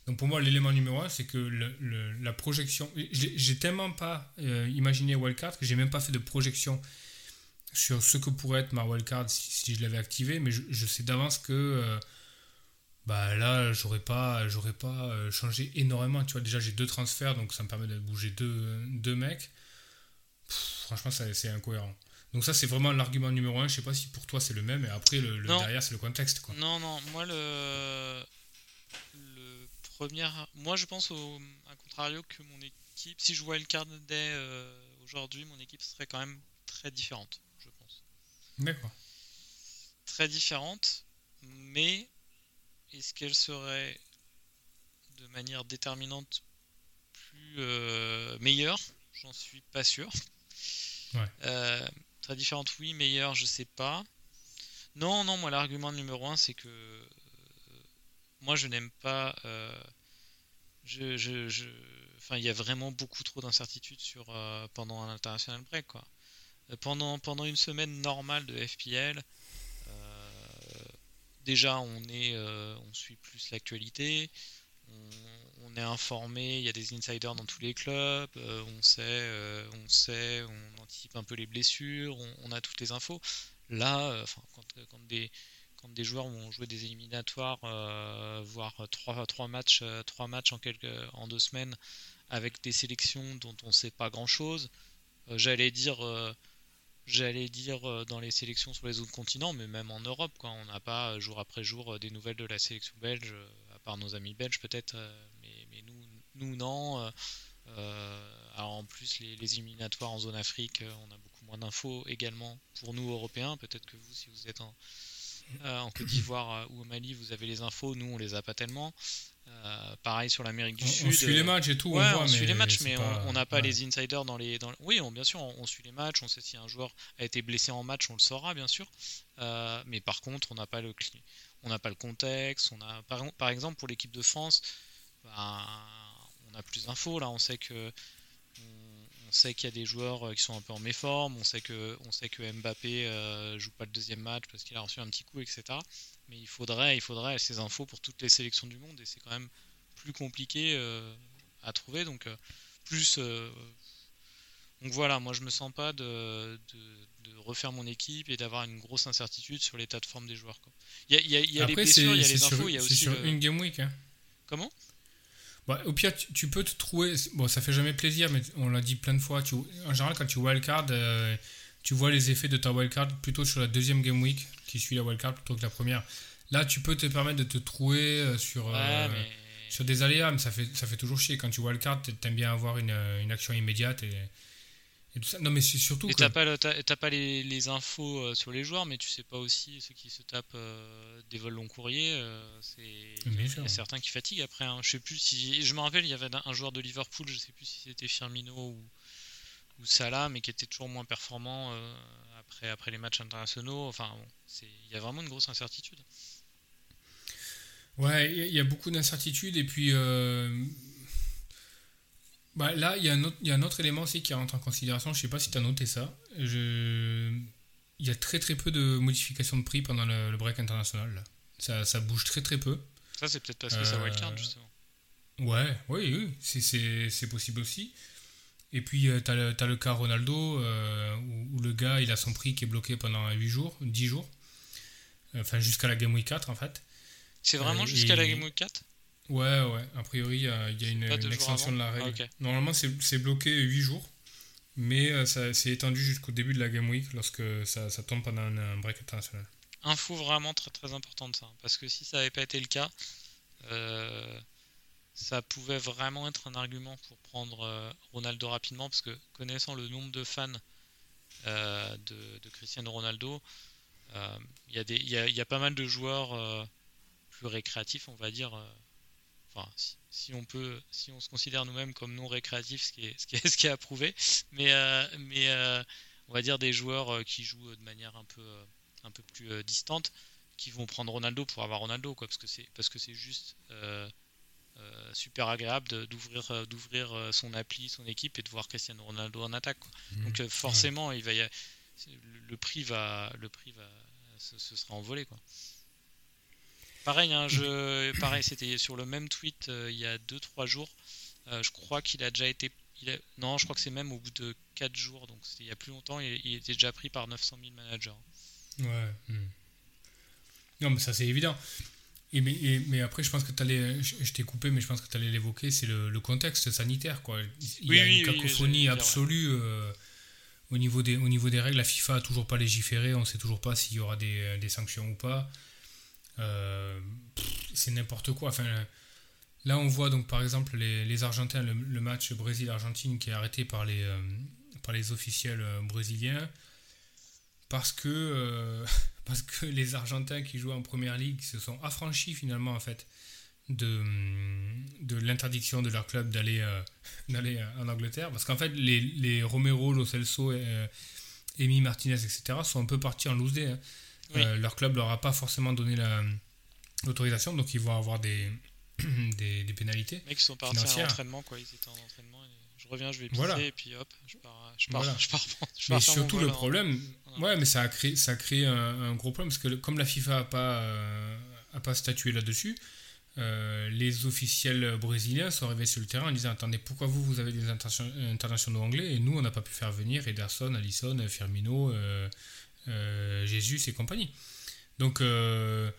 Donc pour moi l'élément numéro 1 c'est que le- le- la projection, j'ai tellement pas euh, imaginé wildcard que j'ai même pas fait de projection sur ce que pourrait être ma wildcard si, si je l'avais activé, mais je, je sais d'avance que euh, bah là j'aurais pas, j'aurais pas euh, changé énormément. Tu vois déjà j'ai deux transferts donc ça me permet de bouger deux, deux mecs. Pff, franchement c'est incohérent. Donc ça c'est vraiment l'argument numéro un. Je sais pas si pour toi c'est le même. Et après le, le derrière c'est le contexte quoi. Non, non, moi le, le premier. Moi je pense au à contrario que mon équipe, si je wildcardais euh, aujourd'hui, mon équipe serait quand même très différente, je pense. D'accord. Très différente, mais est-ce qu'elle serait de manière déterminante plus euh, meilleure? J'en suis pas sûr. Ouais. Euh, très différente, oui, meilleure, je sais pas. Non, non, moi l'argument numéro un, c'est que moi je n'aime pas. euh, Enfin, il y a vraiment beaucoup trop d'incertitudes sur euh, pendant un international break. Euh, Pendant, pendant une semaine normale de FPL, déjà on est, on suit plus l'actualité, on, est informé, il y a des insiders dans tous les clubs, on sait, on sait, on anticipe un peu les blessures, on, a toutes les infos. Là, quand des des joueurs vont jouer des éliminatoires, euh, voire trois, trois matchs, euh, trois matchs en quelques, en deux semaines, avec des sélections dont on ne sait pas grand chose. j'allais dire, euh, j'allais dire euh, dans les sélections sur les autres continents, mais même en Europe, quoi. On n'a pas euh, jour après jour euh, des nouvelles de la sélection belge, euh, à part nos amis belges peut-être, euh, mais, mais nous, nous non. euh, euh, alors en plus les, les éliminatoires en zone Afrique, euh, on a beaucoup moins d'infos également pour nous Européens. Peut-être que vous, si vous êtes en, euh, en Côte d'Ivoire euh, ou au Mali, vous avez les infos. Nous, on les a pas tellement. Euh, pareil sur l'Amérique du On, Sud. on suit les matchs et tout. Ouais, on, voit, on suit mais les matchs, mais pas- on- n'a pas ouais. les insiders dans les. Dans... Oui, on- bien sûr, on, suit les matchs, on sait si un joueur a été blessé en match, on le saura, bien sûr. Euh, mais par contre, on n'a pas le cli- on n'a pas le contexte. On a, par, par exemple, pour l'équipe de France, ben, on a plus d'infos. Là, on sait que sait qu'il y a des joueurs euh, qui sont un peu en méforme. On sait que, on sait que Mbappé euh, joue pas le deuxième match parce qu'il a reçu un petit coup, etc. Mais il faudrait, il faudrait ces infos pour toutes les sélections du monde et c'est quand même plus compliqué euh, à trouver. Donc, euh, plus. donc voilà, moi je me sens pas de, de, de refaire mon équipe et d'avoir une grosse incertitude sur l'état de forme des joueurs. Il y a, il y a- il y a les Après, blessures, il y a les infos, il y a c'est aussi. sur le- une game week. hein. Comment? Bah, au pire, tu, tu peux te trouver. Bon, ça fait jamais plaisir, mais on l'a dit plein de fois. Tu, en général, quand tu wildcard, euh, tu vois les effets de ta wildcard plutôt sur la deuxième game week qui suit la wildcard plutôt que la première. Là, tu peux te permettre de te trouver euh, sur, Ouais, euh, mais. sur des aléas, mais ça fait, ça fait toujours chier. Quand tu wildcard, t'aimes bien avoir une, une action immédiate et, et tout ça. Non, mais c'est surtout Et que. t'as pas, le- t'as- pas les, les infos euh, sur les joueurs, mais tu sais pas aussi ceux qui se tapent euh, des vols long courriers. euh, c'est il y, a- certains qui fatiguent après. hein. Je sais plus si, je me rappelle, il y avait un, joueur de Liverpool, je sais plus si c'était Firmino ou, ou Salah, mais qui était toujours moins performant euh, après après les matchs internationaux. Enfin, bon, c'est il y a vraiment une grosse incertitude. Ouais, il y a- beaucoup d'incertitudes. Et puis, bah, là, il y, a un autre- il y a un autre élément aussi qui rentre en considération. Je sais pas si tu as noté ça. Je... Il y a très très peu de modifications de prix pendant le, le break international. là. Ça, ça bouge très très peu. Ça, c'est peut-être parce que ça Euh, wildcard justement. Ouais, oui, oui, c'est- c'est c'est possible aussi. Et puis, tu as, le cas Ronaldo, où, le gars, il a son prix qui est bloqué pendant 8 jours, 10 jours. Enfin, jusqu'à la Game Week 4, en fait. C'est vraiment jusqu'à la Game Week 4 Ouais, ouais. A priori, il y a, une, extension de la règle. Ah, Normalement, c'est bloqué 8 jours. Mais ça c'est étendu jusqu'au début de la Game Week lorsque ça, ça tombe pendant un, break international. Info vraiment très très importante ça. Parce que si ça n'avait pas été le cas, euh, ça pouvait vraiment être un argument pour prendre euh, Ronaldo rapidement. Parce que connaissant le nombre de fans euh, de, Cristiano Ronaldo, il y, y, y, a pas mal de joueurs plus récréatifs, on va dire si, on peut, si on se considère nous-mêmes comme non récréatifs, ce qui est, ce qui est, ce qui est approuvé, mais, euh, mais euh, on va dire des joueurs euh, qui jouent de manière un peu, un peu plus distante, qui vont prendre Ronaldo pour avoir Ronaldo, quoi, parce que c'est, parce que c'est juste super agréable d'ouvrir, d'ouvrir son appli, son équipe et de voir Cristiano Ronaldo en attaque. Mmh. Donc forcément, il va le, prix va, le prix va, ce, ce sera envolé, quoi. Pareil, hein, je, pareil, c'était sur le même tweet euh, il y a 2-3 jours. Euh, je crois qu'il a déjà été. Il non, je crois que c'est même au bout de 4 jours, donc il y a plus longtemps, il, il, était déjà pris par 900 000 managers. Ouais. Hmm. Non, mais ça c'est évident. Et mais, mais, après, je pense que tu allais. Je, t'ai coupé, mais je pense que tu allais l'évoquer, c'est le, contexte sanitaire. Quoi. Il y a une cacophonie absolue. Euh, au niveau, des, au niveau des règles, la FIFA a toujours pas légiféré, on sait toujours pas s'il y aura des, des sanctions ou pas. Euh, c'est n'importe quoi. Enfin, là, on voit donc par exemple les, les Argentins, le, match Brésil-Argentine qui est arrêté par les, euh, par les officiels euh, brésiliens parce que, parce que les Argentins qui jouent en première ligue se sont affranchis finalement en fait de, de l'interdiction de leur club d'aller en Angleterre parce qu'en fait les, les Romero, Lo Celso, Martinez etc sont un peu partis en loose day hein. Euh, leur club leur a pas forcément donné l'autorisation, donc ils vont avoir des, des, des, pénalités. Les mecs sont partis en entraînement, quoi. Ils étaient en entraînement. Je reviens, je vais pisser, et puis hop, je pars. Je pars, je pars, je mais surtout le problème, ouais, mais ça a créé, ça a créé un, gros problème parce que comme la FIFA a pas, euh, a pas statué là-dessus, euh, les officiels brésiliens sont arrivés sur le terrain en disant attendez pourquoi vous vous avez des internationaux anglais et nous on n'a pas pu faire venir Ederson, Allison, Firmino, euh, Jésus et compagnie. Donc, euh,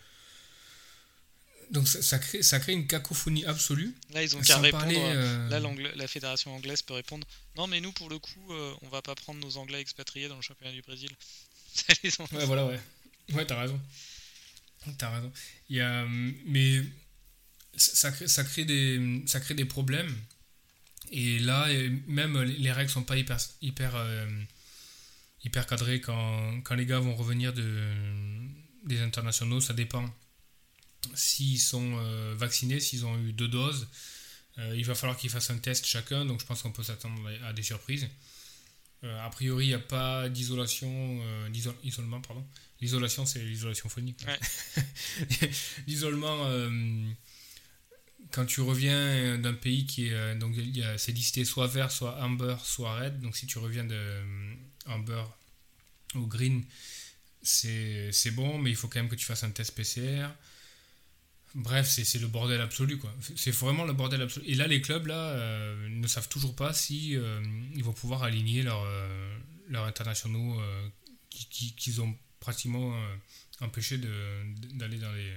donc ça, crée, ça crée une cacophonie absolue. Là, ils ont qu'à répondre. Euh, là, la fédération anglaise peut répondre Non, mais nous, pour le coup, on va pas prendre nos Anglais expatriés dans le championnat du Brésil. ouais, voilà, ouais. Ouais, t'as raison. T'as raison. Il y a, mais ça crée, ça, crée des, ça crée des problèmes. Et là, même les règles sont pas hyper, hyper hyper cadré quand, quand, les gars vont revenir de, des internationaux. Ça dépend s'ils sont euh, vaccinés, s'ils ont eu deux doses. Euh, il va falloir qu'ils fassent un test chacun, donc je pense qu'on peut s'attendre à des surprises. Euh, a priori, il n'y a pas d'isolation, d'isolement, pardon. L'isolation, c'est l'isolation phonique. L'isolement, quand tu reviens d'un pays qui est, donc c'est listé soit vert, soit amber, soit red. Donc si tu reviens de amber ou green, c'est bon, mais il faut quand même que tu fasses un test PCR. Bref, c'est le bordel absolu, quoi. C'est vraiment le bordel absolu. Et là, les clubs, là, euh, ne savent toujours pas si euh, ils vont pouvoir aligner leurs euh, leurs internationaux qu'ils qui, ont pratiquement empêché d'aller dans les,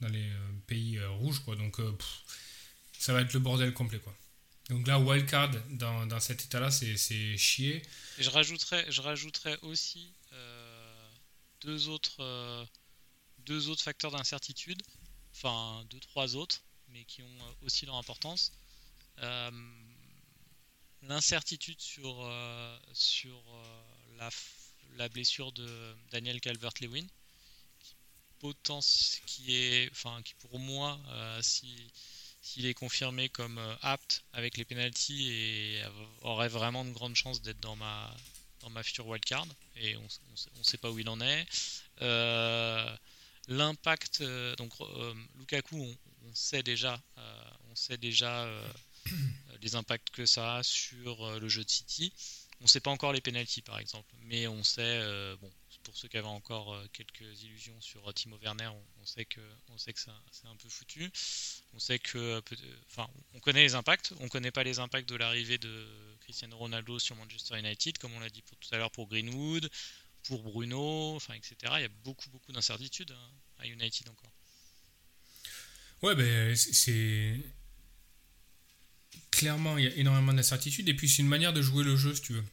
dans les pays rouges, quoi. Donc, ça va être le bordel complet, quoi. Donc là, wildcard dans, dans cet état-là, c'est chier. Et je rajouterais, je rajouterais aussi euh, deux, autres, euh, deux autres facteurs d'incertitude, enfin deux, trois autres, mais qui ont euh, aussi leur importance. L'incertitude sur, sur la, la, blessure de Daniel Calvert-Lewin, qui, qui, est, enfin, qui pour moi, si s'il est confirmé comme euh, apte avec les penalties et aurait vraiment de grandes chances d'être dans ma, future wildcard. Et on ne sait pas où il en est. Euh, l'impact, euh, donc Lukaku, on, sait déjà, on sait déjà les impacts que ça a sur le jeu de City. On ne sait pas encore les penalties par exemple, mais on sait, bon, pour ceux qui avaient encore quelques illusions sur Timo Werner, on, sait que, on c'est un peu foutu. On sait que, enfin, on connaît les impacts, on connaît pas les impacts de l'arrivée de Cristiano Ronaldo sur Manchester United, comme on l'a dit pour, tout à l'heure pour Greenwood, pour Bruno, enfin, etc. Il y a beaucoup, beaucoup d'incertitudes hein, à United encore. Ouais, ben, c'est. Clairement, il y a énormément d'incertitudes. Et puis, c'est une manière de jouer le jeu, si tu veux.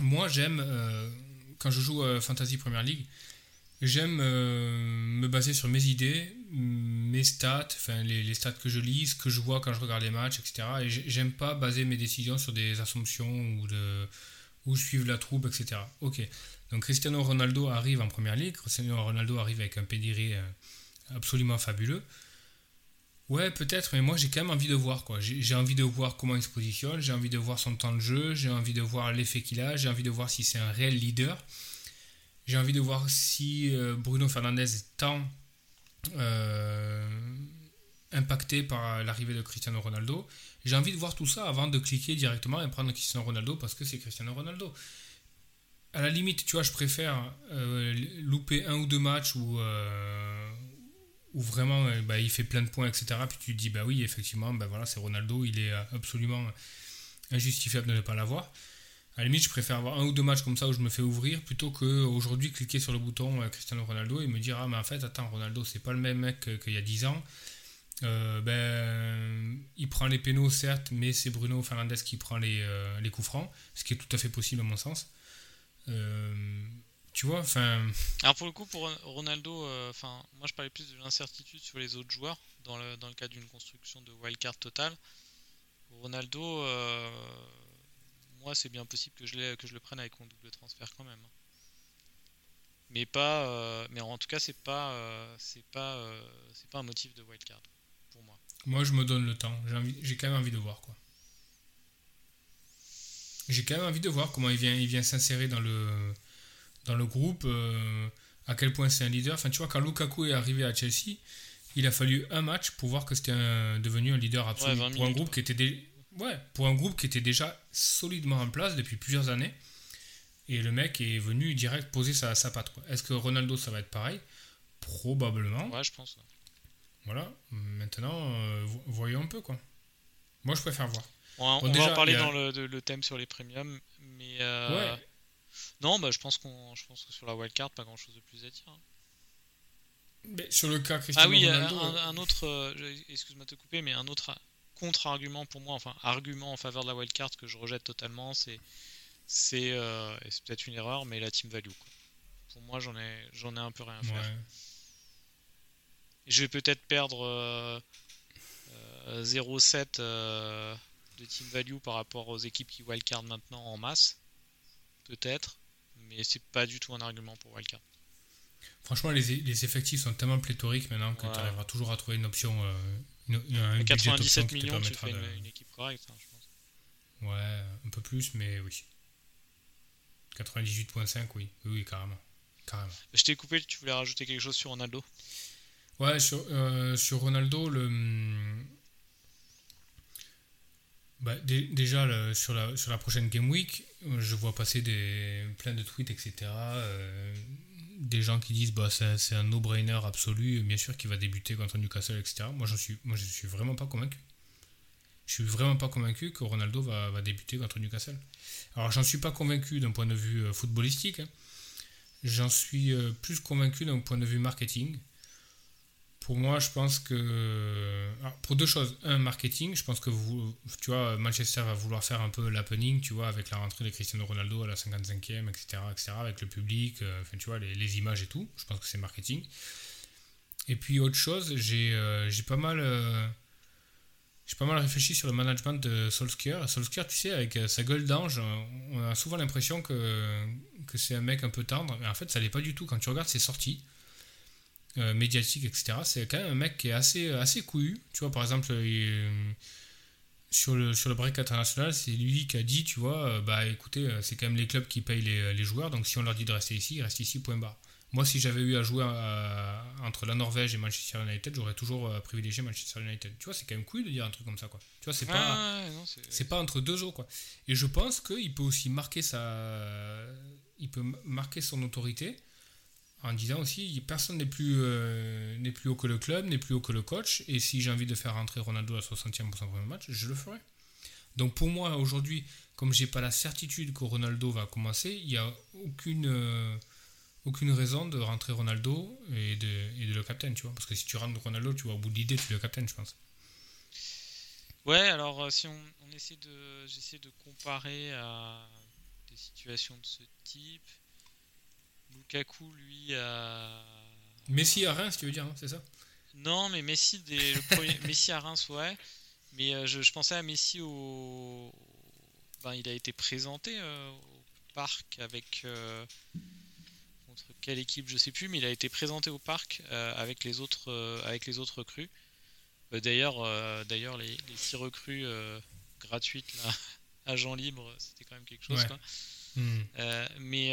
Moi, j'aime, euh, quand je joue à Fantasy Premier League, j'aime euh, me baser sur mes idées, mes stats, enfin les, stats que je lis, que je vois quand je regarde les matchs, etc. Et j'aime pas baser mes décisions sur des assumptions ou, de, ou suivre la troupe, etc. Ok. Donc Cristiano Ronaldo arrive en première ligue. Cristiano Ronaldo arrive avec un pédigré euh, absolument fabuleux. Ouais, peut-être, mais moi j'ai quand même envie de voir quoi. J'ai envie de voir comment il se positionne, j'ai envie de voir son temps de jeu, j'ai envie de voir l'effet qu'il a, j'ai envie de voir si c'est un réel leader. J'ai envie de voir si euh, Bruno Fernandez est tant euh, impacté par l'arrivée de Cristiano Ronaldo. J'ai envie de voir tout ça avant de cliquer directement et prendre Cristiano Ronaldo parce que c'est Cristiano Ronaldo. À la limite, tu vois, je préfère euh, louper un ou deux matchs où, où vraiment bah, il fait plein de points, etc. Puis tu te dis, bah oui, effectivement, bah voilà, c'est Ronaldo, il est absolument injustifiable de ne pas l'avoir. À la limite, je préfère avoir un ou deux matchs comme ça où je me fais ouvrir plutôt qu'aujourd'hui cliquer sur le bouton euh, Cristiano Ronaldo et me dire Ah, mais en fait, attends, Ronaldo, c'est pas le même mec qu'il y a 10 ans. Euh, ben, il prend les pénaux, certes, mais c'est Bruno Fernandez qui prend euh, les, coups francs, ce qui est tout à fait possible à mon sens. Tu vois, enfin. Alors pour le coup, pour Ronaldo, enfin, moi je parlais plus de l'incertitude sur les autres joueurs dans le, dans le cadre d'une construction de wildcard totale. Ronaldo, moi, c'est bien possible que je, que je le prenne avec mon double transfert quand même. Mais pas, euh, mais en tout cas, c'est pas, euh, c'est pas, euh, c'est pas un motif de wildcard pour moi. Moi, je me donne le temps. J'ai quand même envie de voir quoi. J'ai quand même envie de voir comment il vient, il vient s'insérer dans le, dans le groupe, à quel point c'est un leader. Enfin, tu vois, quand Lukaku est arrivé à Chelsea, il a fallu un match pour voir que c'était devenu un leader absolu pour un groupe qui était Ouais, pour un groupe qui était déjà solidement en place depuis plusieurs années. Et le mec est venu direct poser sa, sa patte. Est-ce que Ronaldo, ça va être pareil? Probablement. Ouais, je pense. Voilà. Maintenant, euh, voyons un peu, quoi. Moi, je préfère voir. on va en parler dans le, thème sur les premiums. Mais. Euh, ouais. Non, bah, je, pense qu'on, je pense que sur la wildcard, pas grand-chose de plus à dire. Hein. Mais sur le cas Cristiano Ah oui, Ronaldo, un, un, autre. Euh, excuse-moi de te couper, mais un autre contre-argument pour moi, enfin argument en faveur de la wildcard que je rejette totalement, c'est c'est euh, peut-être une erreur, mais la team value. Pour moi, j'en ai j'en ai un peu rien à faire. Je vais peut-être perdre euh, 0,7 euh, euh, de team value par rapport aux équipes qui wildcard maintenant en masse, peut-être, mais c'est pas du tout un argument pour wildcard. Franchement, les, les effectifs sont tellement pléthoriques maintenant que tu arriveras toujours à trouver une option, une, 97 millions, tu fais une, équipe correcte, hein, je pense. Ouais, un peu plus, mais oui. 98.5, oui. oui. carrément. carrément. Je t'ai coupé, tu voulais rajouter quelque chose sur Ronaldo? Ouais, sur, euh, sur Ronaldo, le. Bah, déjà, sur, la, sur la prochaine Game Week, je vois passer des, plein de tweets, etc. Euh, des gens qui disent bah c'est un no-brainer absolu, bien sûr qu'il va débuter contre Newcastle, etc. Moi je suis, suis vraiment pas convaincu. Je suis vraiment pas convaincu que Ronaldo va, va débuter contre Newcastle. Alors j'en suis pas convaincu d'un point de vue euh, footballistique. Hein. J'en suis euh, plus convaincu d'un point de vue marketing. Pour moi, je pense que. pour deux choses. Un, marketing. Je pense que vous, tu vois, Manchester va vouloir faire un peu l'happening, tu vois, avec la rentrée de Cristiano Ronaldo à la 55e, etc., etc., avec le public, euh, enfin, tu vois, les, images et tout. Je pense que c'est marketing. Et puis, autre chose, j'ai euh, pas mal. Euh, j'ai pas mal réfléchi sur le management de Solskjaer. Solskjaer, tu sais, avec sa gueule d'ange, on a souvent l'impression que, que c'est un mec un peu tendre. Mais en fait, ça l'est pas du tout. Quand tu regardes ses sorties, euh, médiatique, etc. C'est quand même un mec qui est assez, assez couillu. Tu vois, par exemple, sur, le, sur le break international, c'est lui qui a dit, tu vois, euh, bah écoutez, euh, c'est quand même les clubs qui payent les, les, joueurs, donc si on leur dit de rester ici, ils restent ici, point barre. Moi, si j'avais eu à jouer entre la Norvège et Manchester United, j'aurais toujours privilégié Manchester United. Tu vois, c'est quand même cool de dire un truc comme ça, quoi. Tu vois, c'est pas, c'est pas entre deux eaux, quoi. Et je pense qu'il peut aussi marquer sa, il peut marquer son autorité en disant aussi personne n'est plus, euh, n'est plus haut que le club, n'est plus haut que le coach, et si j'ai envie de faire rentrer Ronaldo à 60e pour son premier match, je le ferai. Donc pour moi, aujourd'hui, comme j'ai pas la certitude que Ronaldo va commencer, il n'y a aucune, euh, aucune raison de rentrer Ronaldo et de, le captain, tu vois. Parce que si tu rentres Ronaldo, tu vois, au bout de l'idée, tu le captain, je pense. Ouais, alors euh, si on, on essaie de, j'essaie de comparer à des situations de ce type. Lukaku, lui, a. Messi à Reims, tu veux dire, hein, c'est ça? Non, mais Messi, des, le premier- Messi à Reims, ouais. Mais euh, je, je pensais à Messi au. Ben, il a été présenté euh, au parc avec. euh, contre quelle équipe, je sais plus, mais il a été présenté au parc avec les autres, avec les autres recrues. D'ailleurs, d'ailleurs, les, les six recrues gratuites là, à Jean libre, c'était quand même quelque chose. Ouais. quoi. Hmm. Mais,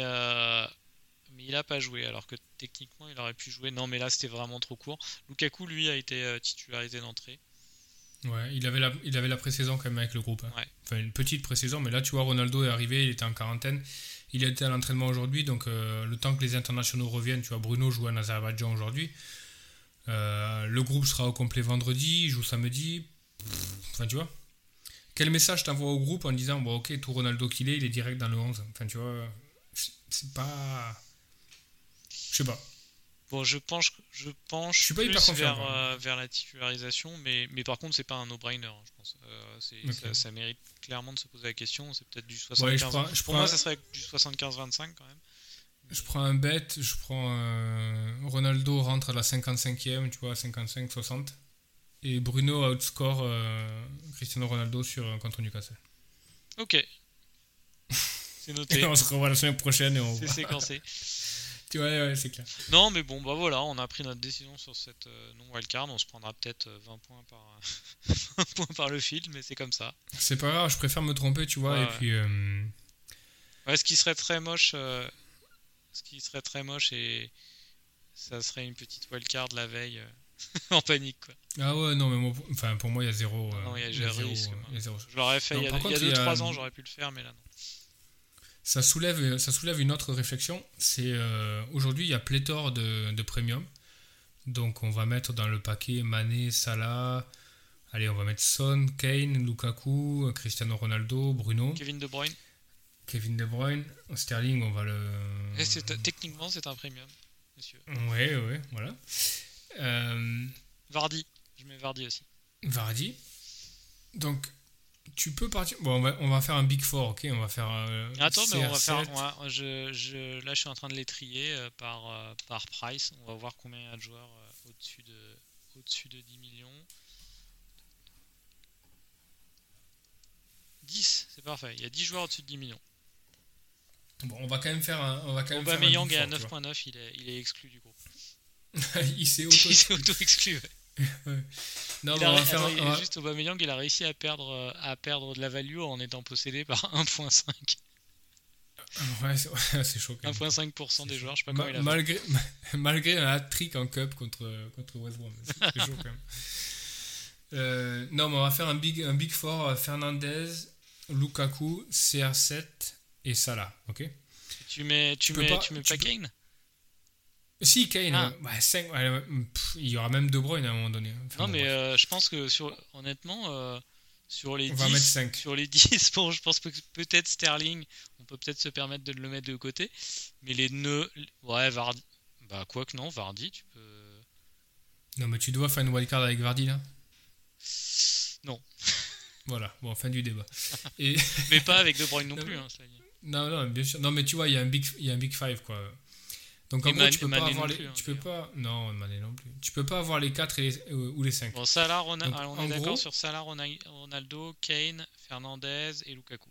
mais il a pas joué, alors que techniquement il aurait pu jouer. Non, mais là c'était vraiment trop court. Lukaku, lui, a été euh, titularisé d'entrée. Ouais, il avait la, il avait la pré-saison quand même avec le groupe. hein. Ouais. Enfin, une petite pré-saison, mais là, tu vois, Ronaldo est arrivé, il était en quarantaine. Il était à l'entraînement aujourd'hui, donc euh, le temps que les internationaux reviennent, tu vois, Bruno joue en Azerbaïdjan aujourd'hui. Euh, le groupe sera au complet vendredi, il joue samedi. Pff, Enfin, tu vois. Quel message t'envoies au groupe en disant, bon, ok, tout Ronaldo qu'il est, il est direct dans le 11. Enfin, tu vois, c'est pas. Je sais pas. Bon, je penche, je penche Je suis pas plus hyper vers, euh, vers la titularisation, mais, mais par contre c'est pas un no-brainer, hein, je pense. Euh, ça, ça mérite clairement de se poser la question. C'est peut-être du Ouais, 75. je prends, je Pour prends- moi, ça serait du 75-25 quand même. Je prends un bet, je prends euh, Ronaldo rentre à la 55e, tu vois, 55-60. Et Bruno outscore euh, Cristiano Ronaldo sur, contre Newcastle. Ok. C'est noté. Et on se revoit la semaine prochaine et on C'est séquencé. Tu vois, ouais, c'est clair. Non, mais bon, bah voilà, on a pris notre décision sur cette euh, non wildcard. On se prendra peut-être euh, 20 points par 20 points par le fil, mais c'est comme ça. C'est pas grave, je préfère me tromper, tu vois. Ouais, et ouais. puis, euh, Ouais, ce qui serait très moche, euh, ce qui serait très moche et ça serait une petite wildcard la veille euh, en panique quoi. ah ouais, non, mais moi, pour- enfin, pour moi, il y a zéro. euh, non, il y a zéro risque, euh. Je l'aurais fait Non, il y a- 2-3 ans, j'aurais pu le faire, mais là non. Ça soulève, ça soulève une autre réflexion. C'est euh, aujourd'hui, il y a pléthore de, de premium. Donc, on va mettre dans le paquet Mané, Salah. Allez, on va mettre Son, Kane, Lukaku, Cristiano Ronaldo, Bruno, Kevin De Bruyne, Kevin De Bruyne, Sterling. On va le. Et techniquement c'est un premium, monsieur. Ouais, ouais, voilà. Euh, Vardy, je mets Vardy aussi. Vardy. Donc, tu peux partir. Bon, on va, on va faire un Big Four, ok On va faire. euh, Attends, mais on va CR7. faire. on va- je, je, là, je suis en train de les trier euh, par, euh, par price. On va voir combien il y a de joueurs euh, au-dessus de, au-dessus de 10 millions. 10, c'est parfait. Il y a 10 joueurs au-dessus de 10 millions. Bon, on va quand même faire un. On va quand même Aubameyang est à Four, tu vois. 9.9, il est, il est exclu du groupe. il s'est il auto. s'est auto-exclu. ouais. Non, Il mais a- on va attends, faire. il- on va- Juste Aubameyang, il a réussi à perdre, euh, à perdre de la value en étant possédé par 1.5. Ouais, c'est même. 1.5% des joueurs, je sais pas Ma- comment il a fait. malgré, malgré un hat-trick en cup contre, contre West Brom. C'est c'est chaud quand même. Euh, non, mais on va faire un big, un big four euh, Fernandez, Lukaku, CR7 et Salah. Ok? Tu mets, tu mets, pas- tu mets tu pas peux- Kane? Si, Kane, Ah. pff, il y aura même De Bruyne à un moment donné. Enfin, Non, mais euh, je pense que sur, honnêtement, euh, sur les On 10, va mettre cinq. sur les 10, bon, je pense que peut-être Sterling, on peut peut-être se permettre de le mettre de côté, mais les nœuds, ouais, Vardy, bah quoi que non, Vardy, tu peux, Non, mais tu dois faire une wildcard avec Vardy là non, Voilà, bon, fin du débat. Et. mais pas avec De Bruyne non Non, plus. hein. Non, non, bien sûr. Non, mais tu vois, il y a un big, il y a un big five, quoi. Donc, en Et gros, tu peux Mané pas avoir les. plus, hein, tu peux pas. Non, Mané non plus. Tu peux pas avoir les 4 et les, euh, ou les 5. Bon, Salah, Rona- Donc, alors, on en est d'accord sur Salah, Rona- Ronaldo, Kane, Fernandez et Lukaku.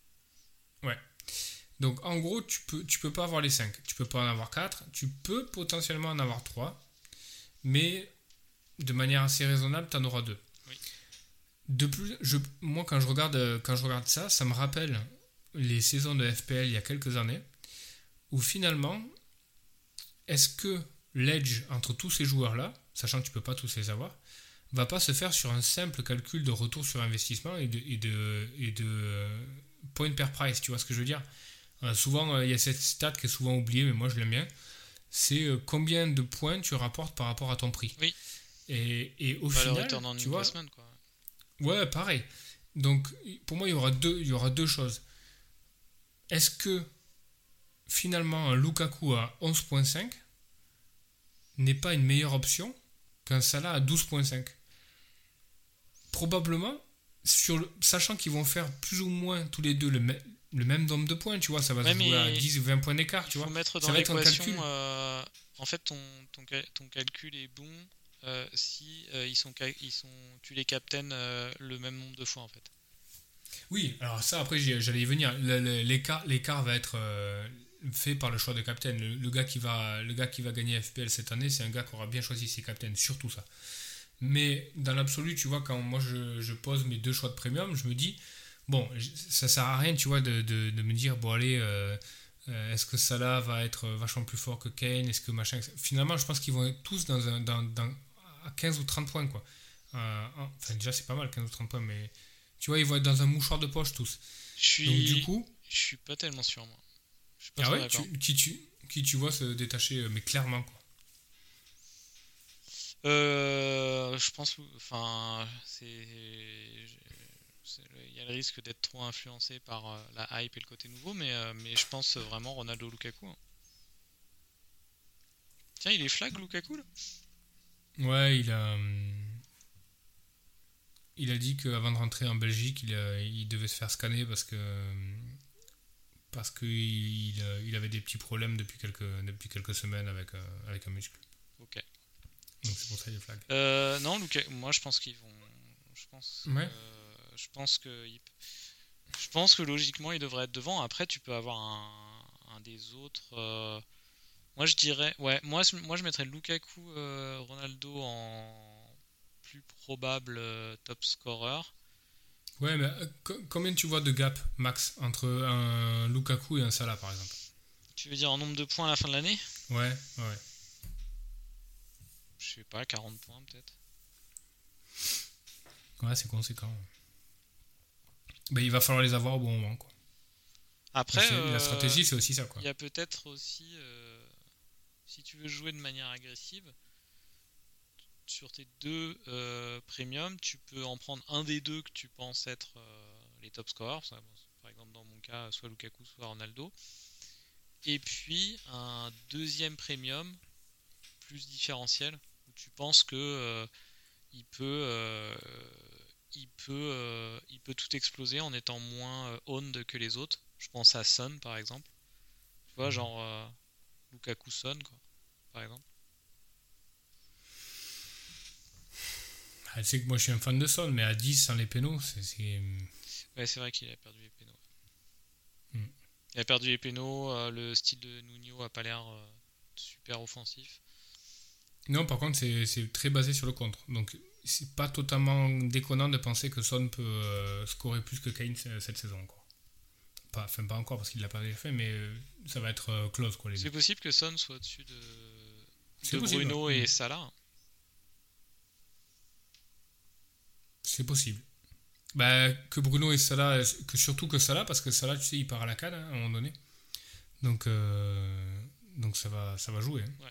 Donc, en gros, tu peux, tu peux pas avoir les 5. Tu peux pas en avoir 4. Tu peux potentiellement en avoir 3. Mais de manière assez raisonnable, tu en auras 2. Oui. De plus, je, moi, quand je, regarde, euh, quand je regarde ça, ça me rappelle les saisons de FPL il y a quelques années, où finalement, est-ce que l'edge entre tous ces joueurs-là, sachant que tu peux pas tous les avoir, va pas se faire sur un simple calcul de retour sur investissement et de, et de, et de euh, point per price, tu vois ce que je veux dire? Euh, Souvent, euh, il y a cette stat qui est souvent oubliée, mais moi je l'aime bien, c'est euh, combien de points tu rapportes par rapport à ton prix? Oui. Et, et au Bah, final, tu vois, quoi. Ouais, pareil. Donc, pour moi, il y aura deux, il y aura deux choses. Est-ce que finalement un Lukaku à 11.5 n'est pas une meilleure option qu'un Salah à 12.5 Probablement, sur le- sachant qu'ils vont faire plus ou moins tous les deux le, me- le même nombre de points, tu vois, ça va Ouais, se jouer à mais 10 ou 20 points d'écart, tu faut vois. mettre Ça dans va être un l'équation. calcul. euh, en fait, ton, ton, ton calcul est bon euh, si euh, ils sont, ils sont, tu les captaines le même nombre de fois en fait. Oui, alors ça, après, j'allais y venir. L'écart l'écart va être fait par le choix de captain. Le, le gars qui va, le gars qui va gagner FPL cette année, c'est un gars qui aura bien choisi ses captains, surtout ça. Mais dans l'absolu, tu vois, quand moi je, je pose mes deux choix de premium, je me dis, bon, ça sert à rien, tu vois, de, de- de me dire, bon, allez, euh, euh, est-ce que Salah va être vachement plus fort que Kane? Est-ce que machin. Finalement, je pense qu'ils vont être tous dans un, dans, dans- à 15 ou 30 points, quoi. Euh, enfin, déjà, c'est pas mal, 15 ou 30 points, mais tu vois, ils vont être dans un mouchoir de poche tous. Je suis, Donc, du coup, je suis pas tellement sûr moi. Je suis pas ah ouais, tu- qui, tu, qui tu vois se détacher, euh, mais clairement, quoi. Euh, je pense, enfin, c'est, il y a le risque d'être trop influencé par euh, la hype et le côté nouveau, mais, mais je pense vraiment Ronaldo Lukaku. hein. Tiens, il est flag Lukaku là? Ouais, il a. hum, Il a dit qu'avant de rentrer en Belgique, il, a- il devait se faire scanner parce que. Parce qu'il il, a- il avait des petits problèmes depuis quelques, depuis quelques semaines avec, euh, avec un muscle. Ok. Donc c'est pour ça qu'il est flag. Euh, non, Luka, moi je pense qu'ils vont. Je pense. Ouais. que- je pense que. Je pense que logiquement il devrait être devant. Après, tu peux avoir un, un des autres. euh, Moi je dirais. Ouais, moi, moi je mettrais Lukaku, euh, Ronaldo en plus probable euh, top scorer. Ouais, mais euh, co- combien tu vois de gap max entre un Lukaku et un Salah par exemple? Tu veux dire en nombre de points à la fin de l'année? Ouais, ouais. Je sais pas, 40 points peut-être. Ouais, c'est conséquent. Ben, il va falloir les avoir au bon moment. Quoi. Après, C'est- euh, La stratégie, c'est aussi ça. Quoi. Il y a peut-être aussi, euh, si tu veux jouer de manière agressive, sur tes deux euh, premiums, tu peux en prendre un des deux que tu penses être euh, les top scorers. Ça, bon, Par exemple, dans mon cas, soit Lukaku, soit Ronaldo. Et puis un deuxième premium plus différentiel où tu penses que euh, il peut, euh, il peut, il peut tout exploser en étant moins owned que les autres. Je pense à Son par exemple. Tu vois, genre euh, Lukaku Son, quoi, par exemple. Elle sait que moi je suis un fan de Son, mais à 10 sans les pénaux, c'est. Ouais, c'est vrai qu'il a perdu les pénaux. Hmm. Il a perdu les pénaux, euh, le style de Nuno a pas l'air euh, super offensif. Non, par contre, c'est très basé sur le contre. Donc, c'est pas totalement déconnant de penser que Son peut euh, scorer plus que Kane cette saison. Quoi. Pas, enfin, pas encore parce qu'il l'a pas déjà fait, mais ça va être close. C'est possible que Son soit au-dessus de, de Bruno et Hmm. Salah. C'est possible. Bah, que Bruno et Salah, que surtout que Salah, parce que Salah, tu sais, il part à la canne hein, à un moment donné. Donc, euh, donc ça, va, ça va jouer. hein.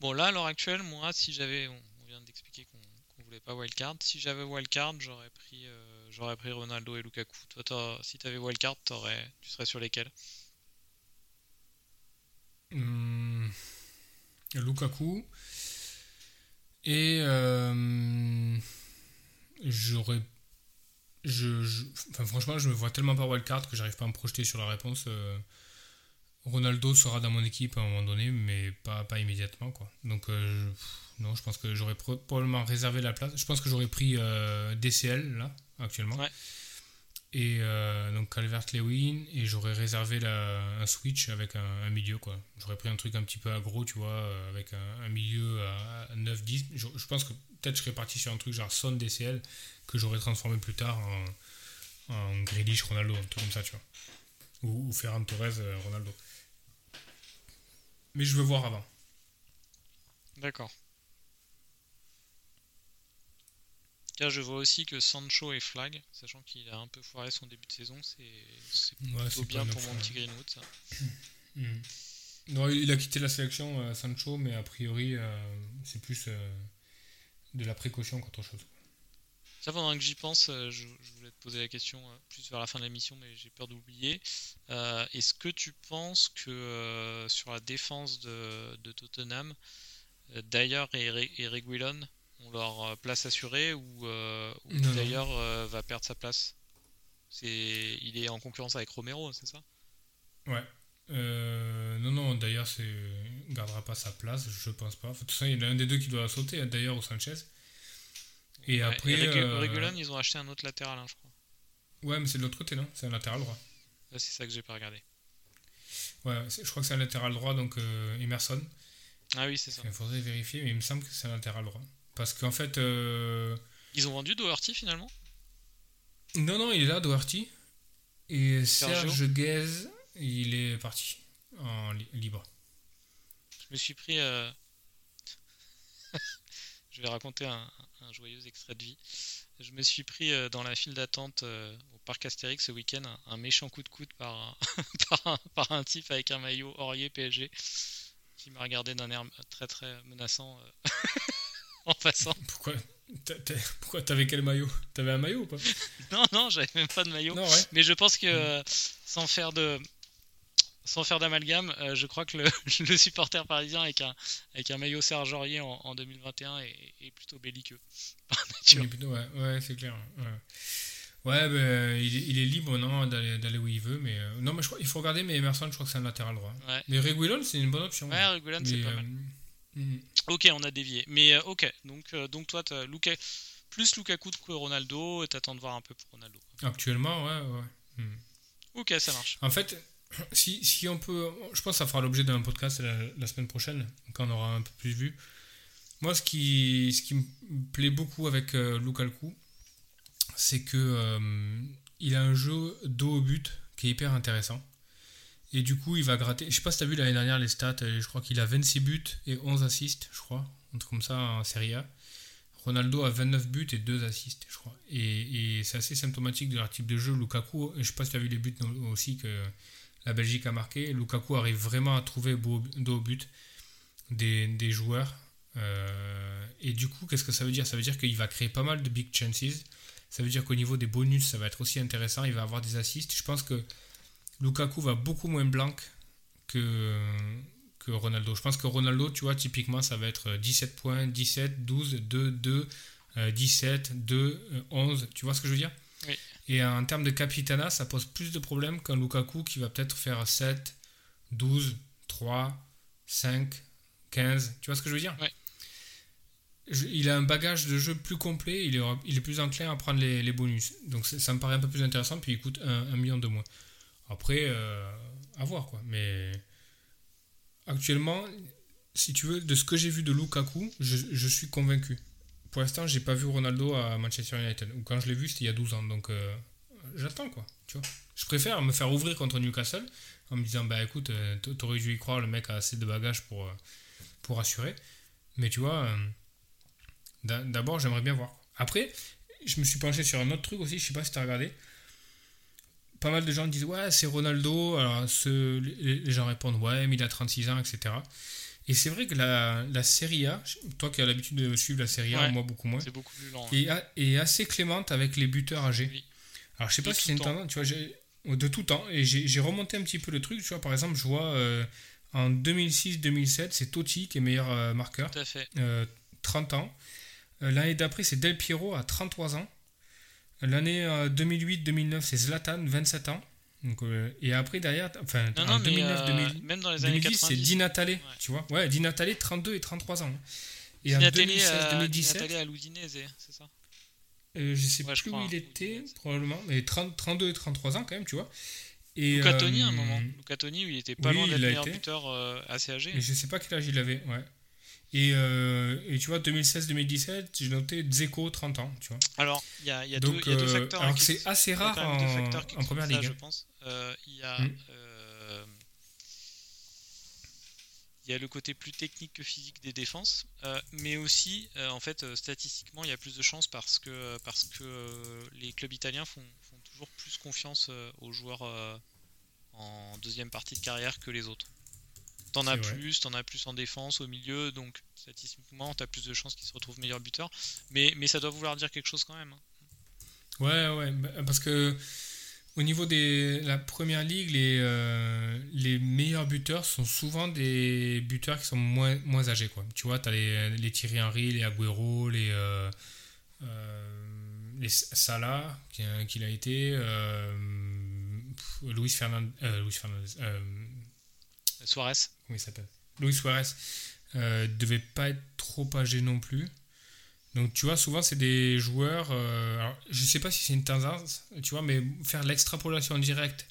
Bon, là, à l'heure actuelle, moi, si j'avais. On on vient d'expliquer qu'on qu'on voulait pas wildcard. Si j'avais wildcard, j'aurais pris, euh, j'aurais pris Ronaldo et Lukaku. Toi, si t'avais wildcard, t'aurais, tu serais sur lesquels? Hum, Lukaku. Et euh, j'aurais. Je, enfin, franchement, je me vois tellement pas wildcard que j'arrive pas à me projeter sur la réponse. euh, Ronaldo sera dans mon équipe à un moment donné, mais pas, pas immédiatement. Quoi. Donc, euh, non, je pense que j'aurais pro- probablement réservé la place. Je pense que j'aurais pris DCL, là, actuellement. Ouais. Et euh, donc Calvert-Lewin, et j'aurais réservé un switch avec un, milieu. quoi. J'aurais pris un truc un petit peu aggro, tu vois, euh, avec un, milieu à, à 9-10. Je, pense que peut-être je serais parti sur un truc genre Son DCL, que j'aurais transformé plus tard en, en Grealish Ronaldo, un truc comme ça, tu vois. Ou, ou Ferran Torres euh, Ronaldo. Mais je veux voir avant. D'accord. Car je vois aussi que Sancho est flag, sachant qu'il a un peu foiré son début de saison. C'est Ouais, plutôt bien pour mon petit Greenwood, ça. Mhm. Non, il a quitté la sélection, euh, Sancho, mais a priori, euh, c'est plus euh, de la précaution qu'autre chose. Ça, pendant que j'y pense, je, je, voulais te poser la question plus vers la fin de l'émission, mais j'ai peur d'oublier. Est-ce que tu penses que sur la défense de, de Tottenham, d'ailleurs et, et Reguilon ont leur place assurée ou, d'ailleurs va perdre sa place? C'est, il est en concurrence avec Romero, c'est ça? Ouais. Euh, non, non, d'ailleurs, c'est gardera pas sa place, je pense pas. De toute façon, il y en a un des deux qui doit sauter, d'ailleurs, au Sanchez. Et après. Et euh, ils ont acheté un autre latéral, hein, je crois. Ouais, mais c'est de l'autre côté, non? C'est un latéral droit. c'est ça que j'ai pas regardé. Ouais, je crois que c'est un latéral droit, donc euh, Emerson. Ah oui, c'est ça. Il faudrait vérifier, mais il me semble que c'est un latéral droit. Parce qu'en fait. Ils ont vendu Doherty finalement? Non, non, il est là, Doherty. Et Serge Guez, il est parti en libre. Je me suis pris. Euh, je vais raconter un, joyeux extrait de vie. Je me suis pris euh, dans la file d'attente euh, au parc Astérix ce week-end un, méchant coup de coude par un, par, un, type avec un maillot Aurier PSG qui m'a regardé d'un air très très menaçant en passant. Pourquoi pourquoi t'avais quel maillot? T'avais un maillot ou pas? Non, non, j'avais même pas de maillot. Mais je pense que euh, sans faire de sans faire d'amalgame, euh, je crois que le, le, supporter parisien avec un, avec un maillot Serge Aurier en, 2021 est, plutôt belliqueux. ouais, ouais c'est clair. Ouais, ben, il, est, libre non d'aller où il veut, mais euh, non, mais je crois, il faut regarder. Mais Emerson, je crois que c'est un latéral droit. Mais Reguilon, c'est une bonne option. Ouais, Reguilon, c'est pas mal. Mhm. Ok, on a dévié. Mais euh, ok, donc, euh, donc toi, as Luka, plus Lukaku que Ronaldo, et t'attends de voir un peu pour Ronaldo. Actuellement, ouais, ouais. Mhm. Ok, ça marche. En fait, si, si, on peut. Je pense que ça fera l'objet d'un podcast la, semaine prochaine, quand on aura un peu plus vu. Moi, ce qui, ce qui me plaît beaucoup avec euh, Lukaku, c'est que il a un jeu dos au but qui est hyper intéressant. Et du coup, il va gratter. Je sais pas si tu as vu l'année dernière les stats. Euh, je crois qu'il a 26 buts et 11 assists, je crois. Un truc comme ça en Serie A. Ronaldo a 29 buts et 2 assists, je crois. Et, c'est assez symptomatique de leur type de jeu. Lukaku, je sais pas si tu as vu les buts aussi que la Belgique a marqué. Lukaku arrive vraiment à trouver dos au but des, des joueurs. Euh, et du coup, qu'est-ce que ça veut dire? Ça veut dire qu'il va créer pas mal de big chances. Ça veut dire qu'au niveau des bonus, ça va être aussi intéressant. Il va avoir des assists. Je pense que Lukaku va beaucoup moins blanc que, que Ronaldo. Je pense que Ronaldo, tu vois, typiquement, ça va être 17 points, 17, 12, 2, 2, 17, 2, 11. Tu vois ce que je veux dire? Et en termes de capitana, ça pose plus de problèmes qu'un Lukaku qui va peut-être faire 7, 12, 3, 5, 15. Tu vois ce que je veux dire? Il a un bagage de jeu plus complet, il est, il est plus enclin à prendre les, bonus. Donc ça me paraît un peu plus intéressant, puis il coûte un million de moins. Après, euh, à voir quoi. Mais actuellement, si tu veux, de ce que j'ai vu de Lukaku, je, je suis convaincu. Pour l'instant, j'ai pas vu Ronaldo à Manchester United. Ou quand je l'ai vu, c'était il y a 12 ans. Donc euh, j'attends quoi. Tu vois. Je préfère me faire ouvrir contre Newcastle en me disant bah écoute, euh, t'aurais dû y croire, le mec a assez de bagages pour, pour assurer. Mais tu vois, d'abord j'aimerais bien voir. Après, je me suis penché sur un autre truc aussi, je sais pas si tu as regardé pas mal de gens disent ouais c'est Ronaldo. Alors ce, les, gens répondent ouais mais il a 36 ans etc et c'est vrai que la, la Serie A toi qui as l'habitude de suivre la Serie A moi beaucoup moins c'est beaucoup plus lent et, est assez clémente avec les buteurs âgés. Alors je sais pas si c'est une tendance tu vois de tout temps. Et j'ai remonté un petit peu le truc tu vois par exemple je vois euh, en 2006-2007 c'est Totti qui est meilleur euh, marqueur. Tout à fait. 30 euh, ans. L'année d'après c'est Del Piero à 33 ans L'année 2008-2009, euh, c'est Zlatan, 27 ans. Donc, euh, et après, derrière, enfin, en 2009, euh, même dans les années 2010, c'est Di Natale, tu vois. Ouais, Di Natale, 32 et 33 ans. Et Di en 2016-2017. Di Natale à l'Udinese, c'est ça? euh, Je sais plus où il était, probablement, mais 30, 32 et 33 ans quand même, tu vois. Et, Luca Toni à un moment. Luca Toni, il était pas loin d'être meilleur buteur assez âgé. Mais je sais pas quel âge il avait, ouais. Et, euh, et, tu vois, 2016-2017, j'ai noté Dzeko 30 ans. Tu vois. Alors, il y a, y, a Donc, deux, y a deux euh, facteurs. alors c'est assez rare en, en, première ligue. je pense. Euh, il y a. Mm. il y a le côté plus technique que physique des défenses, mais aussi, en fait, statistiquement, il y a plus de chances parce que, parce que les clubs italiens font, font toujours plus confiance aux joueurs en deuxième partie de carrière que les autres. T'en as plus, t'en as plus en défense, au milieu, donc statistiquement, t'as plus de chances qu'il se retrouve meilleur buteur. Mais, mais ça doit vouloir dire quelque chose quand même. Hein. Ouais, ouais, bah, parce que au niveau de la première ligue, les, euh, les meilleurs buteurs sont souvent des buteurs qui sont moins, moins âgés. Quoi. Tu vois, tu as les, les Thierry Henry, les Agüero, les, euh, euh, les Salah, qu'il a été, Luis Fernandez. Luis Fernandez Suarez. Comment il s'appelle? Luis Suarez. devait pas être trop âgé non plus. Donc tu vois, souvent c'est des joueurs. Euh, alors, je sais pas si c'est une tendance, tu vois, mais faire l'extrapolation directe,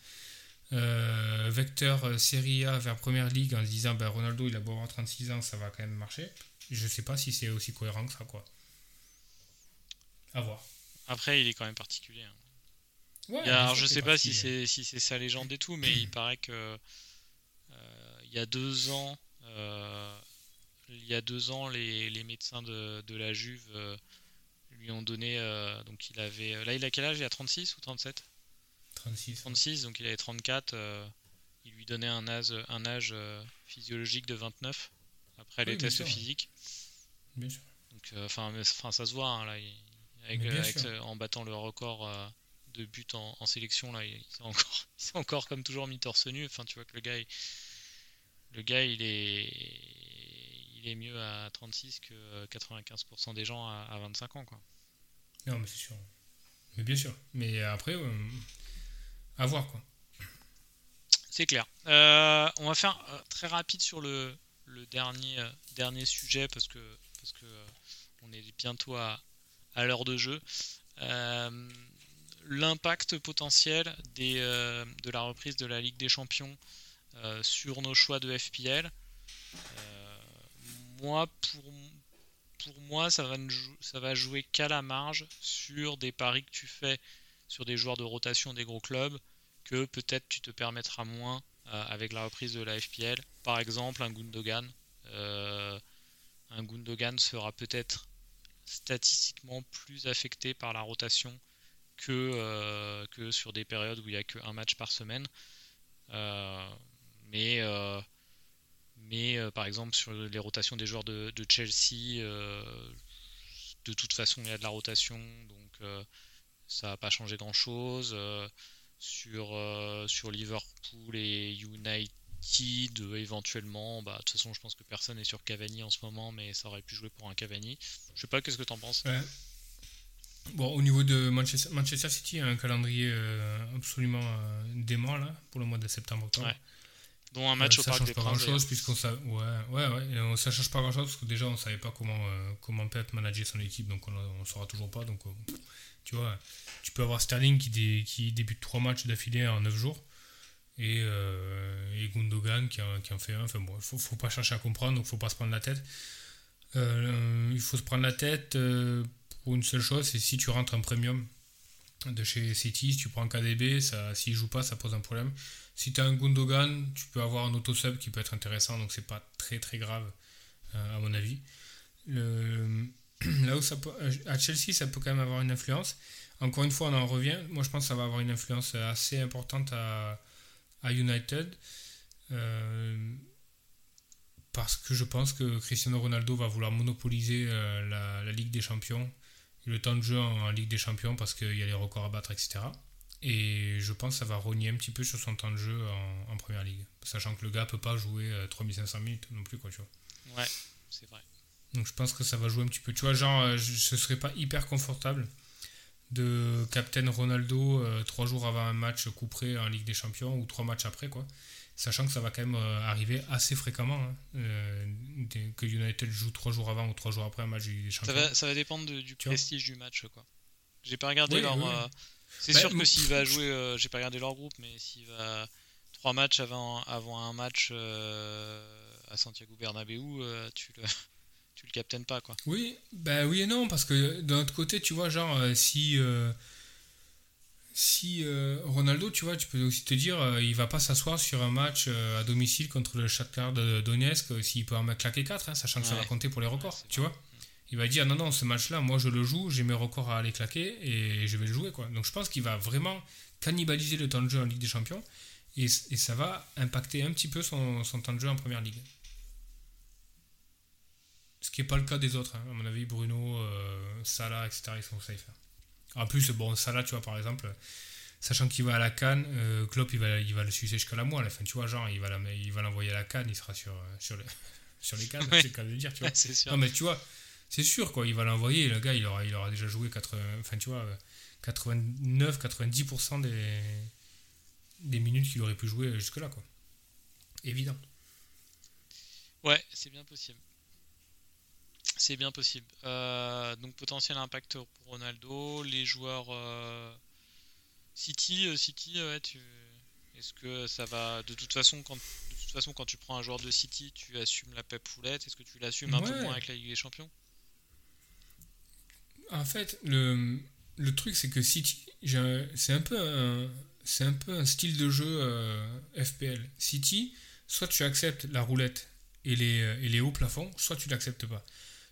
euh, vecteur euh, Serie A vers Première Ligue en disant ben, Ronaldo il a beau avoir 36 ans, ça va quand même marcher. Je sais pas si c'est aussi cohérent que ça, quoi. À voir. Après, il est quand même particulier. Hein. Ouais, alors je sais pas si c'est si c'est sa légende et tout, mais il paraît que il y a deux ans il y a deux ans, les, médecins de, la Juve euh, lui ont donné. Euh, donc il avait. Là, il a quel âge? Il a 36 ou 37 36. 36, donc il avait 34. Euh, il lui donnait un âge, un âge physiologique de 29 après les tests physiques. Bien sûr. Donc, enfin, ça se voit hein, là. en battant le record de buts en, sélection, là, il s'est encore, encore comme toujours mis torse nu. Enfin, tu vois que le gars, le gars, il est il est mieux à 36 que 95% euh, des gens à, 25 ans. Quoi. Non, mais c'est sûr. Mais bien sûr. Mais après, euh, à voir. quoi. C'est clair. Euh, on va faire très rapide sur le, le dernier, dernier sujet parce que, parce que on est bientôt à, à l'heure de jeu. L'impact potentiel des, de la reprise de la Ligue des Champions sur nos choix de FPL moi, pour, pour moi, ça va, ça va jouer qu'à la marge sur des paris que tu fais sur des joueurs de rotation des gros clubs que peut-être tu te permettras moins euh, avec la reprise de la FPL. Par exemple, un Gundogan. Euh, un Gundogan sera peut-être statistiquement plus affecté par la rotation que, euh, que sur des périodes où il n'y a qu'un match par semaine. Mais mais euh, par exemple, sur les rotations des joueurs de, Chelsea, euh, de toute façon, il y a de la rotation, donc euh, ça va pas changer grand-chose. sur, sur Liverpool et United, éventuellement, bah, de toute façon, je pense que personne n'est sur Cavani en ce moment, mais ça aurait pu jouer pour un Cavani. Je sais pas, qu'est-ce que tu en penses Bon, au niveau de Manchester, Manchester City, un calendrier absolument dément là, pour le mois de septembre-octobre. Dont un match au Parc des Princes. Chose, puisqu'on ça, ouais, ouais, ouais, ça change pas grand chose parce que déjà on savait pas comment euh, comment Pep manager son équipe, donc on, ne saura toujours pas. Donc euh, tu vois, tu peux avoir Sterling qui, qui débute trois matchs d'affilée en 9 jours et, euh, et Gundogan qui, qui, en fait un. Enfin bon, faut, faut pas chercher à comprendre, donc faut pas se prendre la tête. il faut se prendre la tête pour une seule chose, c'est si tu rentres en premium de chez City, si tu prends KDB, s'il joue pas, ça pose un problème. Si tu as un Gundogan, tu peux avoir un auto-sub qui peut être intéressant, donc c'est pas très très grave, euh, à mon avis. Là où ça peut, euh, à Chelsea, ça peut quand même avoir une influence. Encore une fois, on en revient. Moi, je pense que ça va avoir une influence assez importante à, United. Euh, parce que je pense que Cristiano Ronaldo va vouloir monopoliser la, Ligue des Champions le temps de jeu en Ligue des Champions parce qu'il y a les records à battre, etc. Et je pense que ça va rogner un petit peu sur son temps de jeu en, première ligue. Sachant que le gars peut pas jouer 3500 euh, minutes non plus, quoi, tu vois. Ouais, c'est vrai. Donc je pense que ça va jouer un petit peu. Tu vois, genre, euh, ce serait pas hyper confortable de Captain Ronaldo euh, trois jours avant un match couperé en Ligue des Champions ou trois matchs après, quoi. Sachant que ça va quand même arriver assez fréquemment hein, que United joue trois jours avant ou trois jours après un match des Champions. Ça va, ça va dépendre du prestige du match, quoi. J'ai pas regardé leur, c'est bah, sûr que s'il va jouer, euh, j'ai pas regardé leur groupe, mais s'il va trois matchs avant, avant un match euh, à Santiago Bernabéu, euh, tu le tu le captaines pas quoi. Oui, bah oui et non parce que d'un autre côté, tu vois, genre si si Ronaldo, tu vois, tu peux aussi te dire, il va pas s'asseoir sur un match à domicile contre le Shakhtar de Donetsk s'il peut en claquer 4, hein, sachant que ça va compter pour les records, tu vois il va dire non, non, ce match-là, moi je le joue, j'ai mes records à aller claquer et je vais le jouer. Quoi. Donc je pense qu'il va vraiment cannibaliser le temps de jeu en Ligue des Champions et, ça va impacter un petit peu son, temps de jeu en Première Ligue. Ce qui n'est pas le cas des autres. Hein. À mon avis, Bruno, euh, Salah, etc., ils sont safe. En plus, bon, ça là, tu vois, par exemple, sachant qu'il va à la canne, euh, Klopp, il va, il va le sucer jusqu'à la moelle. Enfin, tu vois, genre, il va, la- il va l'envoyer à la canne, il sera sur, euh, sur, le- sur les cannes, Ouais. c'est le cas de dire, tu vois. Ouais, c'est sûr. Non, mais tu vois, c'est sûr, quoi. Il va l'envoyer. Le gars, il aura, il aura déjà joué 80, enfin, tu vois, 89-90% des, des minutes qu'il aurait pu jouer jusque-là, quoi. Évident. Ouais, c'est bien possible. C'est bien possible. Euh, donc potentiel impact pour Ronaldo, les joueurs euh, City, euh, City, ouais, tu est-ce que ça va de toute façon quand de toute façon quand tu prends un joueur de City, tu assumes la pep foulette, est-ce que tu l'assumes un peu moins avec la Ligue des Champions? En fait, le, le truc, c'est que City, c'est un peu un, c'est un peu un style de jeu euh, FPL. City, soit tu acceptes la roulette et les, et les hauts plafonds, soit tu l'acceptes pas.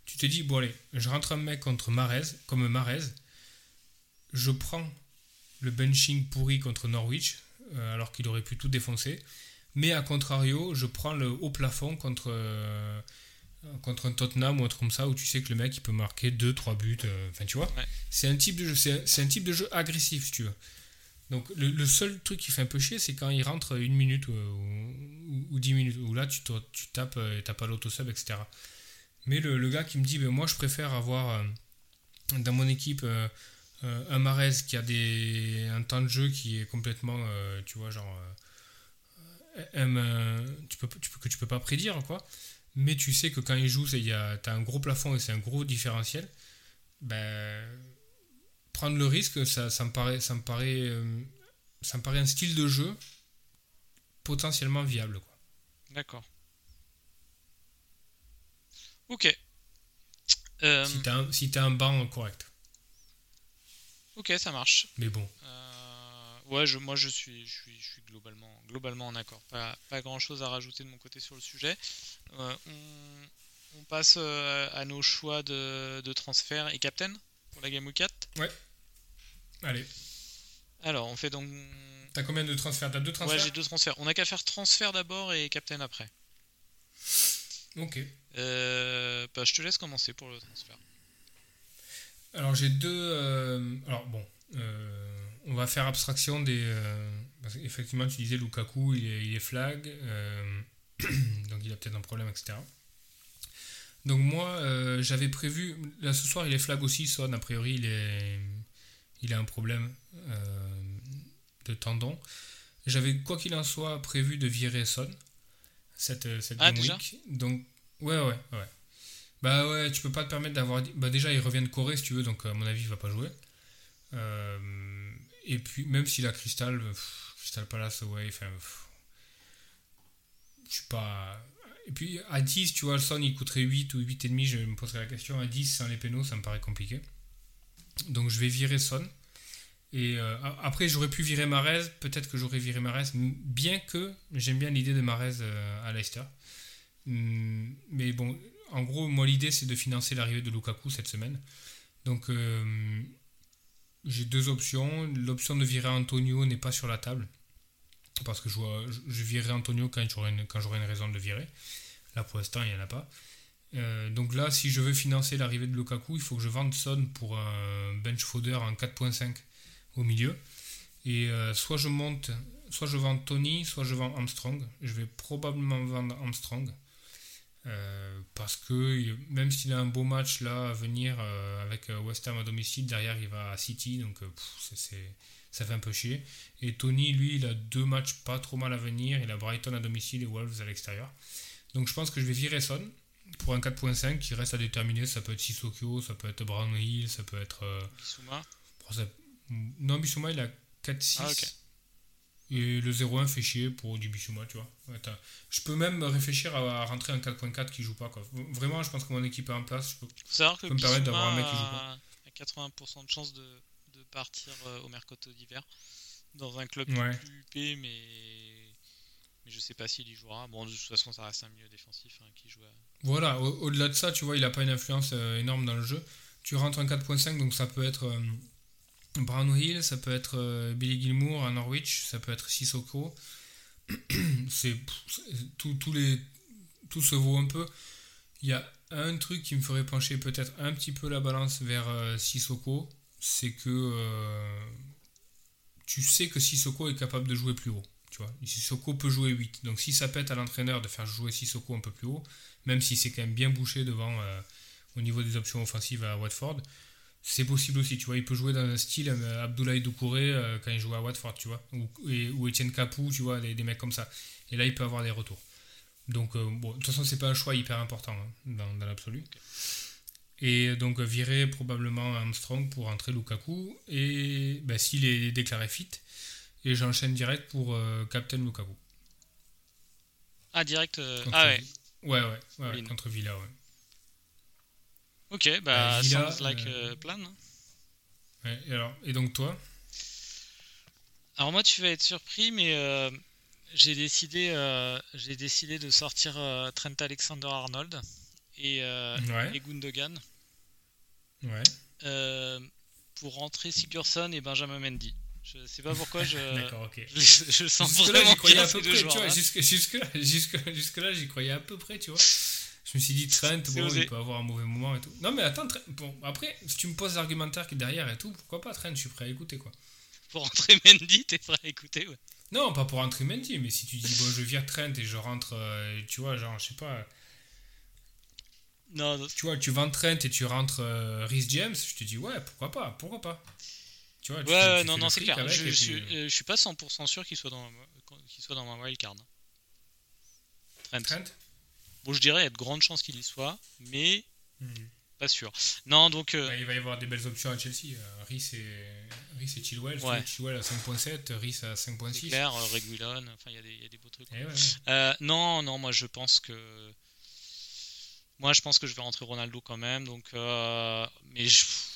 Tu te dis, bon allez, je rentre un mec contre Marez, comme Marez, je prends le benching pourri contre Norwich, euh, alors qu'il aurait pu tout défoncer, mais à contrario, je prends le haut plafond contre, euh, contre un Tottenham ou un truc comme ça, où tu sais que le mec il peut marquer 2-3 buts, euh, enfin tu vois, Ouais. c'est un type de jeu, c'est c'est un type de jeu agressif si tu veux. Donc le, le seul truc qui fait un peu chier, c'est quand il rentre une minute ou, ou, ou 10 minutes, où là tu, tu tapes et t'as pas l'autosub, etc. Mais le, gars qui me dit, ben, moi je préfère avoir euh, dans mon équipe euh, euh, un Marez qui a des, un temps de jeu qui est complètement, tu vois, genre, euh, tu peux, peux, que tu peux pas prédire, quoi. Mais tu sais que quand il joue, tu as un gros plafond et c'est un gros différentiel. Ben, prendre le risque, ça, me paraît, ça me paraît, ça me paraît un style de jeu potentiellement viable. Quoi. D'accord. Ok. Euh, Si t'as un, si un banc correct. ok, ça marche. Mais bon, Euh, ouais, je, moi je suis, je suis, je suis globalement, globalement en accord. Pas, pas grand chose à rajouter de mon côté sur le sujet. Euh, on, on passe à nos choix de, de transfert et captain pour la Game Week 4. allez. Alors, on fait donc. T'as combien de transferts? T'as deux transferts? Ouais, j'ai deux transferts. On a qu'à faire transfert d'abord et captain après. Ok. Euh, bah, je te laisse commencer pour le transfert. Alors j'ai deux. euh, alors bon, euh, on va faire abstraction des. parce qu'effectivement, tu disais Lukaku, il est, il est flag, donc il a peut-être un problème, etc. Donc moi, euh, j'avais prévu. Là ce soir, il est flag aussi, Son. A priori, il est, il a un problème euh, de tendon. J'avais quoi qu'il en soit prévu de virer Son cette cette Ah, déjà week. Donc ouais, ouais, ouais. Bah ouais, tu peux pas te permettre d'avoir. Bah déjà, il revient de Corée si tu veux, donc à mon avis, il va pas jouer. Euh, et puis, même s'il a Crystal, Crystal Palace, ouais, enfin. Je suis pas. Et puis à 10, tu vois, le son il coûterait 8 ou 8,5, je me poserais la question. À 10, sans les pénaux, ça me paraît compliqué. Donc je vais virer Son. Et euh, après, j'aurais pu virer Marez, peut-être que j'aurais viré Marez, bien que j'aime bien l'idée de Marez euh, à Leicester. Hum, Mais bon, en gros, moi l'idée c'est de financer l'arrivée de Lukaku cette semaine. Donc euh, j'ai deux options. L'option de virer Antonio n'est pas sur la table. Parce que je, je, virerai Antonio quand j'aurai une, quand une raison de le virer. Là pour l'instant, il n'y en a pas. Euh, donc là, si je veux financer l'arrivée de Lukaku, il faut que je vende Son pour un bench fodder en 4.5 au milieu. Et euh, soit je monte, soit je vends Tony, soit je vends Armstrong. Je vais probablement vendre Armstrong. Euh, parce que même s'il a un beau match là à venir euh, avec euh, West Ham à domicile, derrière il va à City, donc ça fait un peu chier. Et Tony, lui, il a deux matchs pas trop mal à venir. Il a Brighton à domicile et Wolves à l'extérieur. Donc je pense que je vais virer Son pour un 4.5 qui reste à déterminer. Ça peut être Sissoko, ça peut être Brownhill, ça peut être. euh, Bissouma. ça- Non, Bissouma il a 4-6. Ah, ok. Et le 0-1 fait chier pour du tu vois. Ouais, je peux même réfléchir à, à rentrer un 4.4 qui joue pas. Quoi. Vraiment, je pense que mon équipe est en place. Je peux- Faut savoir que peut me permettre d'avoir un mec qui joue pas. a a 80% de chances de, de partir euh, au mercato d'hiver dans un club Ouais. plus huppé, mais mais je sais pas s'il y jouera. Bon, de toute façon, ça reste un milieu défensif hein, qui joue. À... Voilà, au- au-delà de ça, tu vois, il n'a pas une influence euh, énorme dans le jeu. Tu rentres un 4.5, donc ça peut être euh, Brownhill, ça peut être euh, Billy Gilmour à Norwich, ça peut être Sissoko. c'est tout, les, tout se vaut un peu. Il y a un truc qui me ferait pencher peut-être un petit peu la balance vers euh, Sissoko, c'est que euh, tu sais que Sissoko est capable de jouer plus haut. Tu vois, Sissoko peut jouer 8. Donc si ça pète à l'entraîneur de faire jouer Sissoko un peu plus haut, même si c'est quand même bien bouché devant au niveau des options offensives à Watford, c'est possible aussi. Tu vois, il peut jouer dans un style euh, Abdoulaye Doucouré quand il joue à Watford, tu vois, ou, et, ou Etienne Capou, tu vois, des, mecs comme ça. Et là, il peut avoir des retours. Donc, bon, de toute façon, c'est pas un choix hyper important hein, dans, l'absolu. Et donc virer probablement Armstrong pour entrer Lukaku. Et ben, s'il est déclaré fit, et j'enchaîne direct pour euh, Captain Lukaku. Ah, direct. Euh, ah ouais. Ouais, ouais, ouais contre Villa, ouais. Ok, bah, euh, Villa, sounds like plan. Hein. Ouais, et, alors, et donc toi? Alors moi, tu vas être surpris, mais j'ai décidé, j'ai décidé de sortir Trent Alexander-Arnold et, et Gundogan. Ouais. Euh, pour rentrer Sigurdsson et Benjamin Mendy. Je sais pas pourquoi je. D'accord, ok. Je, sens vraiment j'y croyais à peu près, tu vois. Jusque, jusque, jusque, jusque, là, j'y croyais à peu près, tu vois. Je me suis dit, Trent, bon, il peut avoir un mauvais moment et tout. Non, mais attends, bon, après, si tu me poses l'argumentaire qui est derrière et tout, pourquoi pas Trent Je suis prêt à écouter, quoi. Pour rentrer Mendy, t'es prêt à écouter, ouais. Non, pas pour rentrer Mendy, mais si tu dis, bon, je vire Trent et je rentre, euh, tu vois, genre, je sais pas non, Tu vois, tu vends Trent et tu rentres euh, Rhys James, je te dis ouais, pourquoi pas, pourquoi pas. Tu vois, ouais, non, non, c'est clair. Je, je, suis pas 100% sûr qu'il soit dans, qu'il soit dans ma wildcard. Trent. Trent? Bon, je dirais, il y a de grandes chances qu'il y soit, mais hmm. pas sûr. Non, donc. Euh, bah, il va y avoir des belles options à Chelsea. Euh, Rhys et, et Chilwell. Ouais. Chilwell à 5.7, Rhys à 5.6. C'est clair, Reguilon, enfin, il y, y, a des beaux trucs. Eh non, non, moi je pense que moi, je pense que je vais rentrer Ronaldo quand même. Donc, euh, mais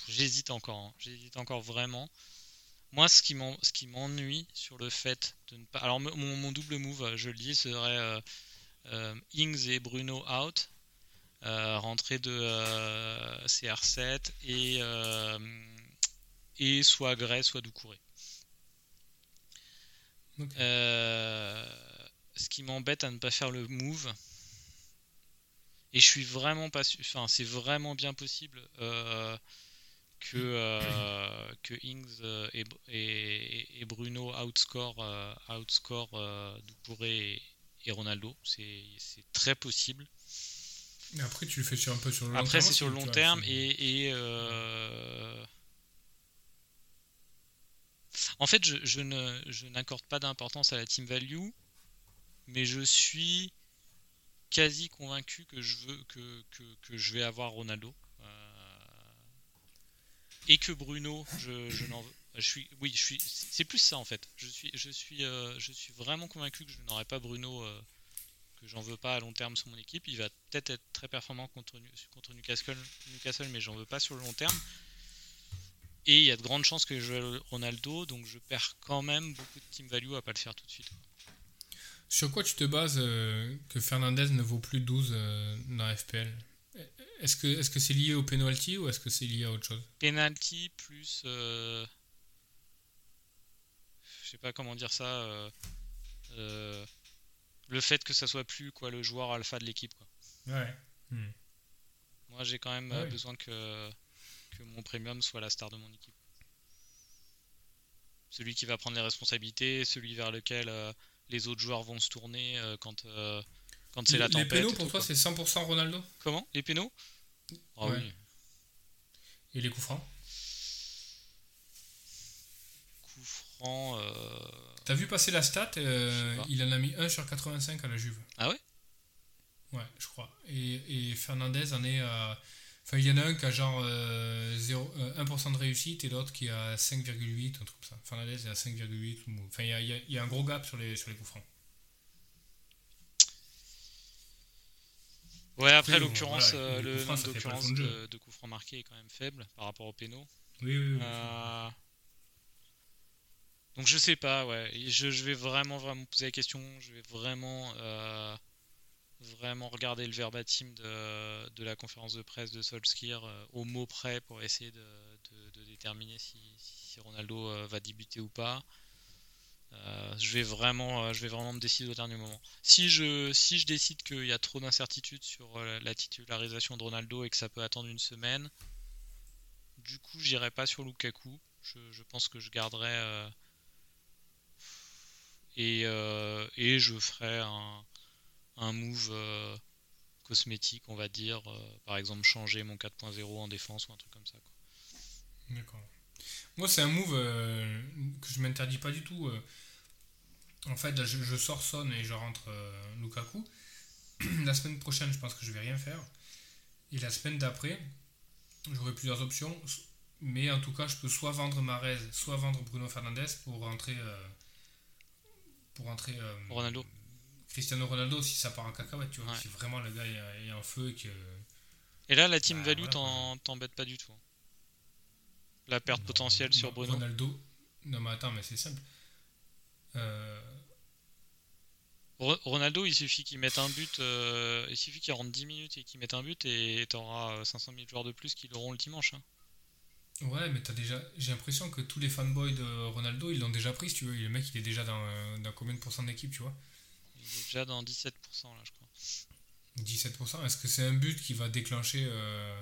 j'hésite encore. Hein. J'hésite encore vraiment. Moi, ce qui m'ennuie sur le fait de ne pas. Alors, mon, double move, je le dis, serait euh, euh, Ings et Bruno out. rentrer de CR7 et, et soit Gray, soit Doucouré. ce qui m'embête à ne pas faire le move, et je suis vraiment pas sûr. Enfin, c'est vraiment bien possible euh, que, euh, que Ings euh, et, et, Bruno outscore, outscore Ducouré et, Ronaldo. C'est très possible. Mais après, tu le fais sur un peu sur le long terme. Après, c'est sur le long terme et. En fait, je, je n'accorde pas d'importance à la team value, mais je suis quasi convaincu que je veux que, que, je vais avoir Ronaldo euh, et que Bruno je, je n'en je suis oui je suis c'est plus ça en fait. Je suis je suis euh, je suis vraiment convaincu que je n'aurai pas Bruno euh, que j'en veux pas à long terme sur mon équipe. Il va peut-être être très performant contre contre Newcastle Newcastle mais j'en veux pas sur le long terme. Et il y a de grandes chances que je joue Ronaldo donc je perds quand même beaucoup de team value à pas le faire tout de suite sur quoi tu te bases euh, que Fernandez ne vaut plus 12 euh, dans FPL Est-ce que c'est -ce c'est lié au penalty ou est-ce que c'est lié à autre chose? Penalty plus. Euh, sais pas comment dire ça. le fait que ça soit plus quoi, le joueur alpha de l'équipe. Ouais. Hmm. Moi j'ai quand même besoin que, que mon premium soit la star de mon équipe. Celui qui va prendre les responsabilités, celui vers lequel les autres joueurs vont se tourner euh, quand, euh, quand c'est la tempête. Les pénaux pour toi c'est 100% Ronaldo? Comment? Les pénaux? Ah oui. Et les coups francs? Euh, T'as vu passer la stat Il en a mis 1 sur 85 à la Juve. Ah ouais? Ouais, je crois. Et, et Fernandez en est à. Enfin, il y en a un qui a genre 0, euh, 1% euh, de réussite et l'autre qui a 5,8, un truc comme ça. Fernandez est à 5,8. Enfin, il y a, il y a, un gros gap sur les, sur les coups francs. Ouais, après, l'occurrence, euh, le nombre d'occurrences de, de, coups francs marqués est quand même faible par rapport aux pénaux. Oui, oui, oui. Donc, je sais pas, ouais. Je, je, vais vraiment, vraiment poser la question. Je vais vraiment vraiment regarder le verbatim de, la conférence de presse de Solskjaer euh, au mot près pour essayer de, déterminer si, si, Ronaldo euh, va débuter ou pas. Euh, je vais vraiment, je vais vraiment me décider au dernier moment. Si je, si je décide qu'il y a trop d'incertitudes sur la titularisation de Ronaldo et que ça peut attendre une semaine, du coup, j'irai pas sur Lukaku. Je, pense que je garderai. Et, et je ferai un, move cosmétique, on va dire. par exemple, changer mon 4.0 en défense ou un truc comme ça. D'accord. Moi, c'est un move que je m'interdis pas du tout. En fait, je, sors Son et je rentre Lukaku. la semaine prochaine, je pense que je vais rien faire. Et la semaine d'après, j'aurai plusieurs options. Mais en tout cas, je peux soit vendre Marez, soit vendre Bruno Fernandez pour rentrer. Euh, pour rentrer. Euh, Ronaldo. Cristiano Ronaldo, si ça part en cacahuète, tu vois. Si vraiment le gars est en feu et que. Et là, la team bah, value t'embête pas du tout. Hein. La perte potentielle sur Bruno. Ronaldo. Non, mais attends, mais c'est simple. Euh, Ronaldo, il suffit qu'il mette un but, euh, il suffit qu'il rentre 10 minutes et qu'il mette un but et t'auras 500 000 joueurs de plus qui l'auront le dimanche. Hein. Ouais, mais t'as déjà. J'ai l'impression que tous les fanboys de Ronaldo, ils l'ont déjà pris, si tu veux. Le mec, il est déjà dans, euh, dans combien de pourcents d'équipe, tu vois? Il est déjà dans 17%, là, je crois. 17% Est-ce que c'est un but qui va déclencher, euh,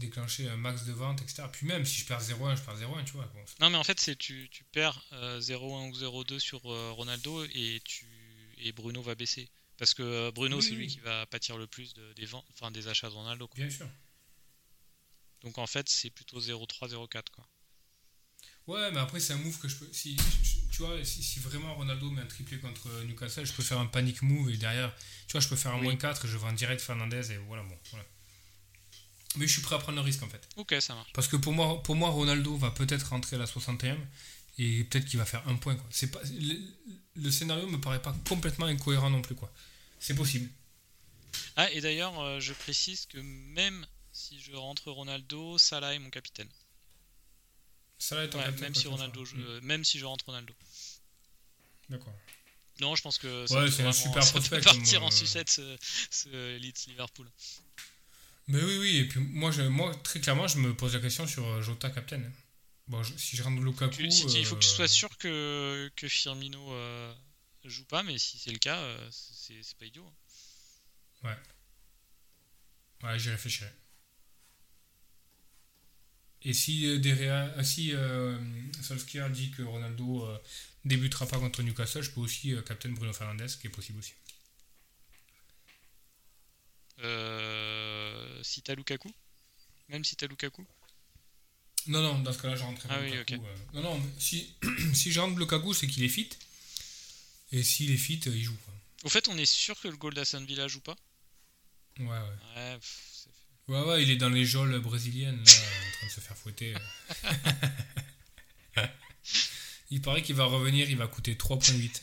déclencher un max de vente, etc. Puis même, si je perds 0-1, je perds 0-1, tu vois. non, mais en fait, c'est tu, tu perds 0-1 ou 0-2 sur Ronaldo et tu et Bruno va baisser. Parce que euh, Bruno, c'est lui qui va pâtir le plus des, ventes, enfin, des achats de Ronaldo. Bien sûr. Donc en fait, c'est plutôt 0,3, 0,4. Quoi. Ouais, mais après, c'est un move que je peux. Si, tu vois, si, vraiment Ronaldo met un triplé contre Newcastle, je peux faire un panic move et derrière, tu vois, je peux faire un moins 4 et je vends direct Fernandez et voilà, bon. Voilà. Mais je suis prêt à prendre le risque en fait. Ok, ça marche. Parce que pour moi, pour moi Ronaldo va peut-être rentrer à la 61 et peut-être qu'il va faire un point. Quoi. C'est pas, le, scénario me paraît pas complètement incohérent non plus. quoi. C'est possible. Ah, et d'ailleurs, euh, je précise que même si je rentre Ronaldo, Salah est mon capitaine. Salah est ton capitaine. Même si, Ronaldo, je, mm. même si je rentre Ronaldo. D'accord. Non, je pense que ça, ouais, c'est un super peut partir en sucette ce, ce Leeds Liverpool. Mais oui, oui, et puis moi, je, moi, très clairement, je me pose la question sur euh, Jota Captain. Bon, si je rentre Lukaku. Il faut que tu sois euh, sûr que, que Firmino euh, joue pas, mais si c'est le cas, euh, c'est pas idiot. Hein. Ouais. Ouais, j'y réfléchirai. Et si Derea, si Solskjaer dit que Ronaldo débutera pas contre Newcastle, je peux aussi captain Bruno Fernandes, qui est possible aussi. si t'as Lukaku? Même si t'as Lukaku? Non, non, dans ce cas-là, je rentrerai ah, oui, okay. Euh. Non, non, si, si je rentre Lukaku, c'est qu'il est fit. Et s'il est fit, euh, il joue. Au fait, on est sûr que le goal d'Aston Villa joue pas? Ouais, ouais. Ouais, ouais, ouais, il est dans les geôles brésiliennes, là, en train de se faire fouetter. il paraît qu'il va revenir, il va coûter 3.8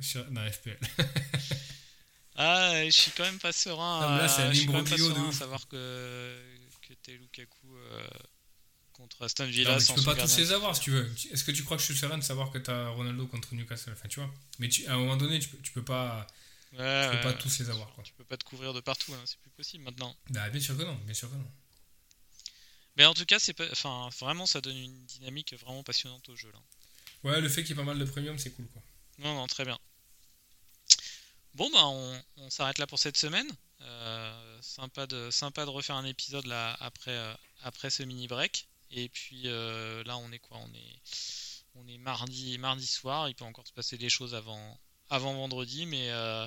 sur, dans FPL. ah, je suis quand même pas serein. Non, là, c'est un imbroglio de savoir que, que t'es Lukaku. Euh contre Aston Villa. tu peux pas tous les avoir si tu veux. Est-ce que tu crois que je suis serein de savoir que tu as Ronaldo contre Newcastle? Enfin, tu vois. Mais à un moment donné, tu peux, tu peux pas. Tu peux pas tous les avoir. Quoi. Tu peux pas te couvrir de partout, hein, c'est plus possible maintenant. Bah, bien sûr que non, bien sûr que non. Mais en tout cas, c'est enfin, vraiment, ça donne une dynamique vraiment passionnante au jeu là. Ouais, le fait qu'il y ait pas mal de premium, c'est cool quoi. Non, non, très bien. Bon, bah, on, on s'arrête là pour cette semaine. Euh, sympa, de, sympa de refaire un épisode là après, euh, après ce mini break. Et puis euh, là, on est quoi? On est, on est mardi, mardi soir. Il peut encore se passer des choses avant, avant vendredi, mais, euh,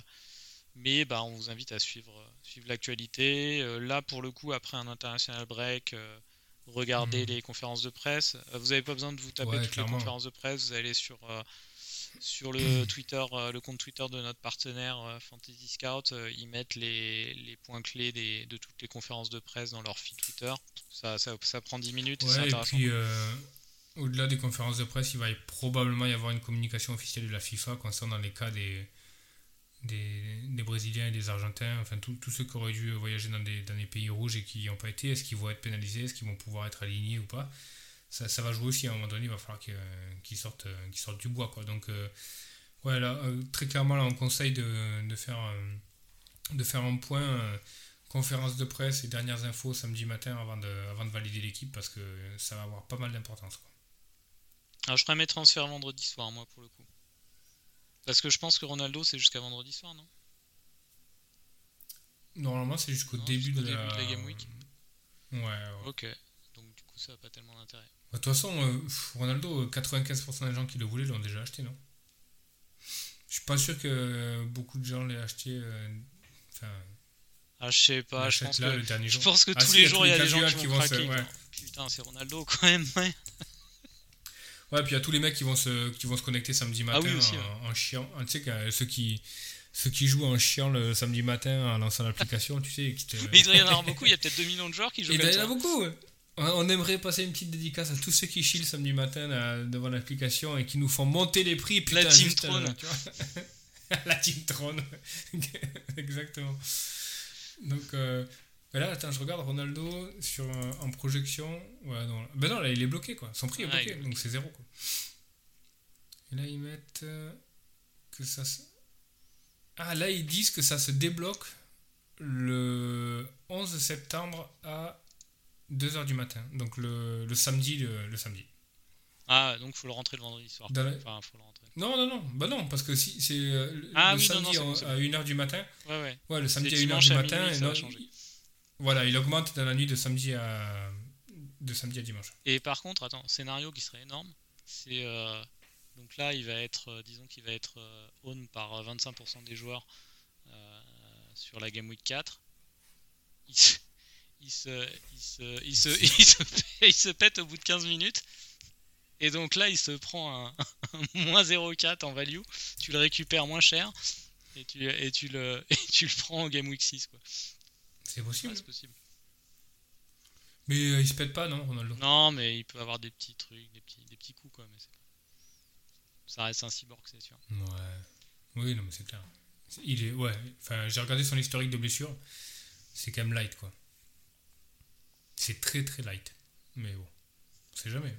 mais bah, on vous invite à suivre, suivre l'actualité. Euh, là, pour le coup, après un international break, regardez hmm. les conférences de presse. vous n'avez pas besoin de vous taper toutes les conférences de presse. Vous allez sur sur le Twitter, le compte Twitter de notre partenaire Fantasy Scout, ils mettent les, les points clés des, de toutes les conférences de presse dans leur feed Twitter. Ça, ça, prend 10 minutes. et, puis, euh, au-delà des conférences de presse, il va probablement y avoir une communication officielle de la FIFA concernant les cas des, Brésiliens et des Argentins, enfin tous ceux qui auraient dû voyager dans des, pays rouges et qui n'y ont pas été. Est-ce qu'ils vont être pénalisés? Est-ce qu'ils vont pouvoir être alignés ou pas? Ça, va jouer aussi à un moment donné, il va falloir qu'ils sortent, du bois. Donc, euh, ouais, euh, très clairement, là, on conseille de, de faire, un point conférence de presse et dernières infos samedi matin avant de valider l'équipe parce que ça va avoir pas mal d'importance. Alors je ferai mes transferts vendredi soir, moi, pour le coup. Parce que je pense que Ronaldo, c'est jusqu'à vendredi soir, non? Normalement, c'est jusqu'au début, de, la... Game Week. Ouais, ouais. Ok. Donc du coup, ça n'a pas tellement d'intérêt. De toute façon, euh, Ronaldo, 95% des gens qui le voulaient l'ont déjà acheté, non? Je suis pas sûr que beaucoup de gens l'aient acheté. euh, Enfin, Ah, je sais pas, je pense là que, le dernier je pense que Ah, tous si, les jours, il y a des gens qui qui vont se- craquer. ouais. Putain, c'est Ronaldo quand même, ouais. Ouais, puis il y a tous les mecs qui vont se, qui vont se connecter samedi matin Ah oui, aussi, en, ouais. en chiant. Ah, Tu sais, que ceux qui, ceux qui jouent en chiant le samedi matin en lançant l'application, tu sais, qui te... Mais il doit y en avoir beaucoup, il y a peut-être 2 millions de joueurs qui jouent Et comme il y en ça. a beaucoup. On aimerait passer une petite dédicace à tous ceux qui chillent samedi matin là, devant l'application et qui nous font monter les prix. Putain, La Team juste, euh, Throne. tu vois. la Team Throne. Exactement. Donc euh, ben là, attends, je regarde Ronaldo sur, en projection. Ouais, non. Ben non, là, il est bloqué quoi. Son prix est bloqué, donc c'est zéro quoi. Et là, ils mettent euh, que ça se... Ah, là, ils disent que ça se débloque le 11 septembre à 2h du matin. Donc le, le samedi. Le, le samedi. Ah, donc faut le rentrer le vendredi soir. Dans la- Enfin, faut le rentrer. Non, non, non. Bah non, parce que si c'est euh, le Ah le oui, non, non, samedi bon, à 1h du matin. Ouais, ouais. Ouais, le samedi à C'est 1h dimanche du matin. minuit, et ça va non, changer. Il- voilà, il augmente dans la nuit de samedi à, de samedi à dimanche. Et par contre, attends, scénario qui serait énorme, c'est euh, donc là, il va être, euh, disons qu'il va être euh, own par euh, 25% des joueurs sur la Game Week 4. Il se, il pète au bout de 15 minutes. Et donc là, il se prend un, moins 0,4 en value. Tu le récupères moins cher. Et tu, le, prends en Game Week 6. Quoi. C'est possible. Ouais, c'est possible. Mais euh, il se pète pas, non, Ronaldo? Non, mais il peut avoir des petits trucs, des petits, des petits coups, quoi. Mais ça reste un cyborg, c'est sûr. Ouais. Oui, non, mais c'est clair. Il est, ouais. Enfin, j'ai regardé son historique de blessures. C'est quand même light, quoi. C'est très, très light. Mais bon, on sait jamais.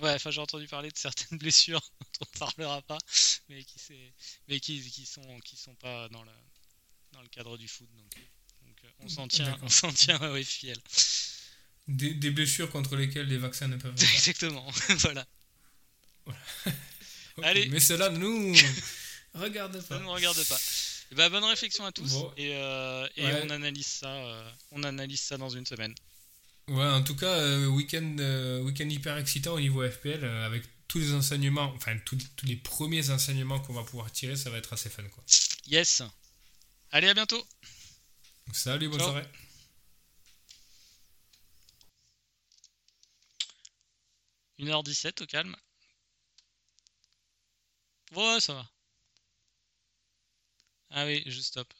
Ouais, enfin, j'ai entendu parler de certaines blessures dont on parlera pas, mais qui, mais qui, qui sont, qui sont pas dans le, dans le cadre du foot. Donc, on s'en tient, on s'en tient au FPL. Des, des blessures contre lesquelles les vaccins ne peuvent pas. Exactement. voilà. Allez. Mais cela ne nous regarde pas. me regarde pas. Et bah, bonne réflexion à tous. Bon. Et, euh, et Ouais. on analyse ça. euh, on analyse ça dans une semaine. Ouais, en tout cas, euh, week-end week-end hyper excitant au niveau FPL avec tous les enseignements, enfin tous, tous les premiers enseignements qu'on va pouvoir tirer, ça va être assez fun quoi. Yes. Allez, à bientôt. Salut, bonne Ciao. soirée. 1h17 au calme. Ouais, ça va. Ah oui, je stoppe.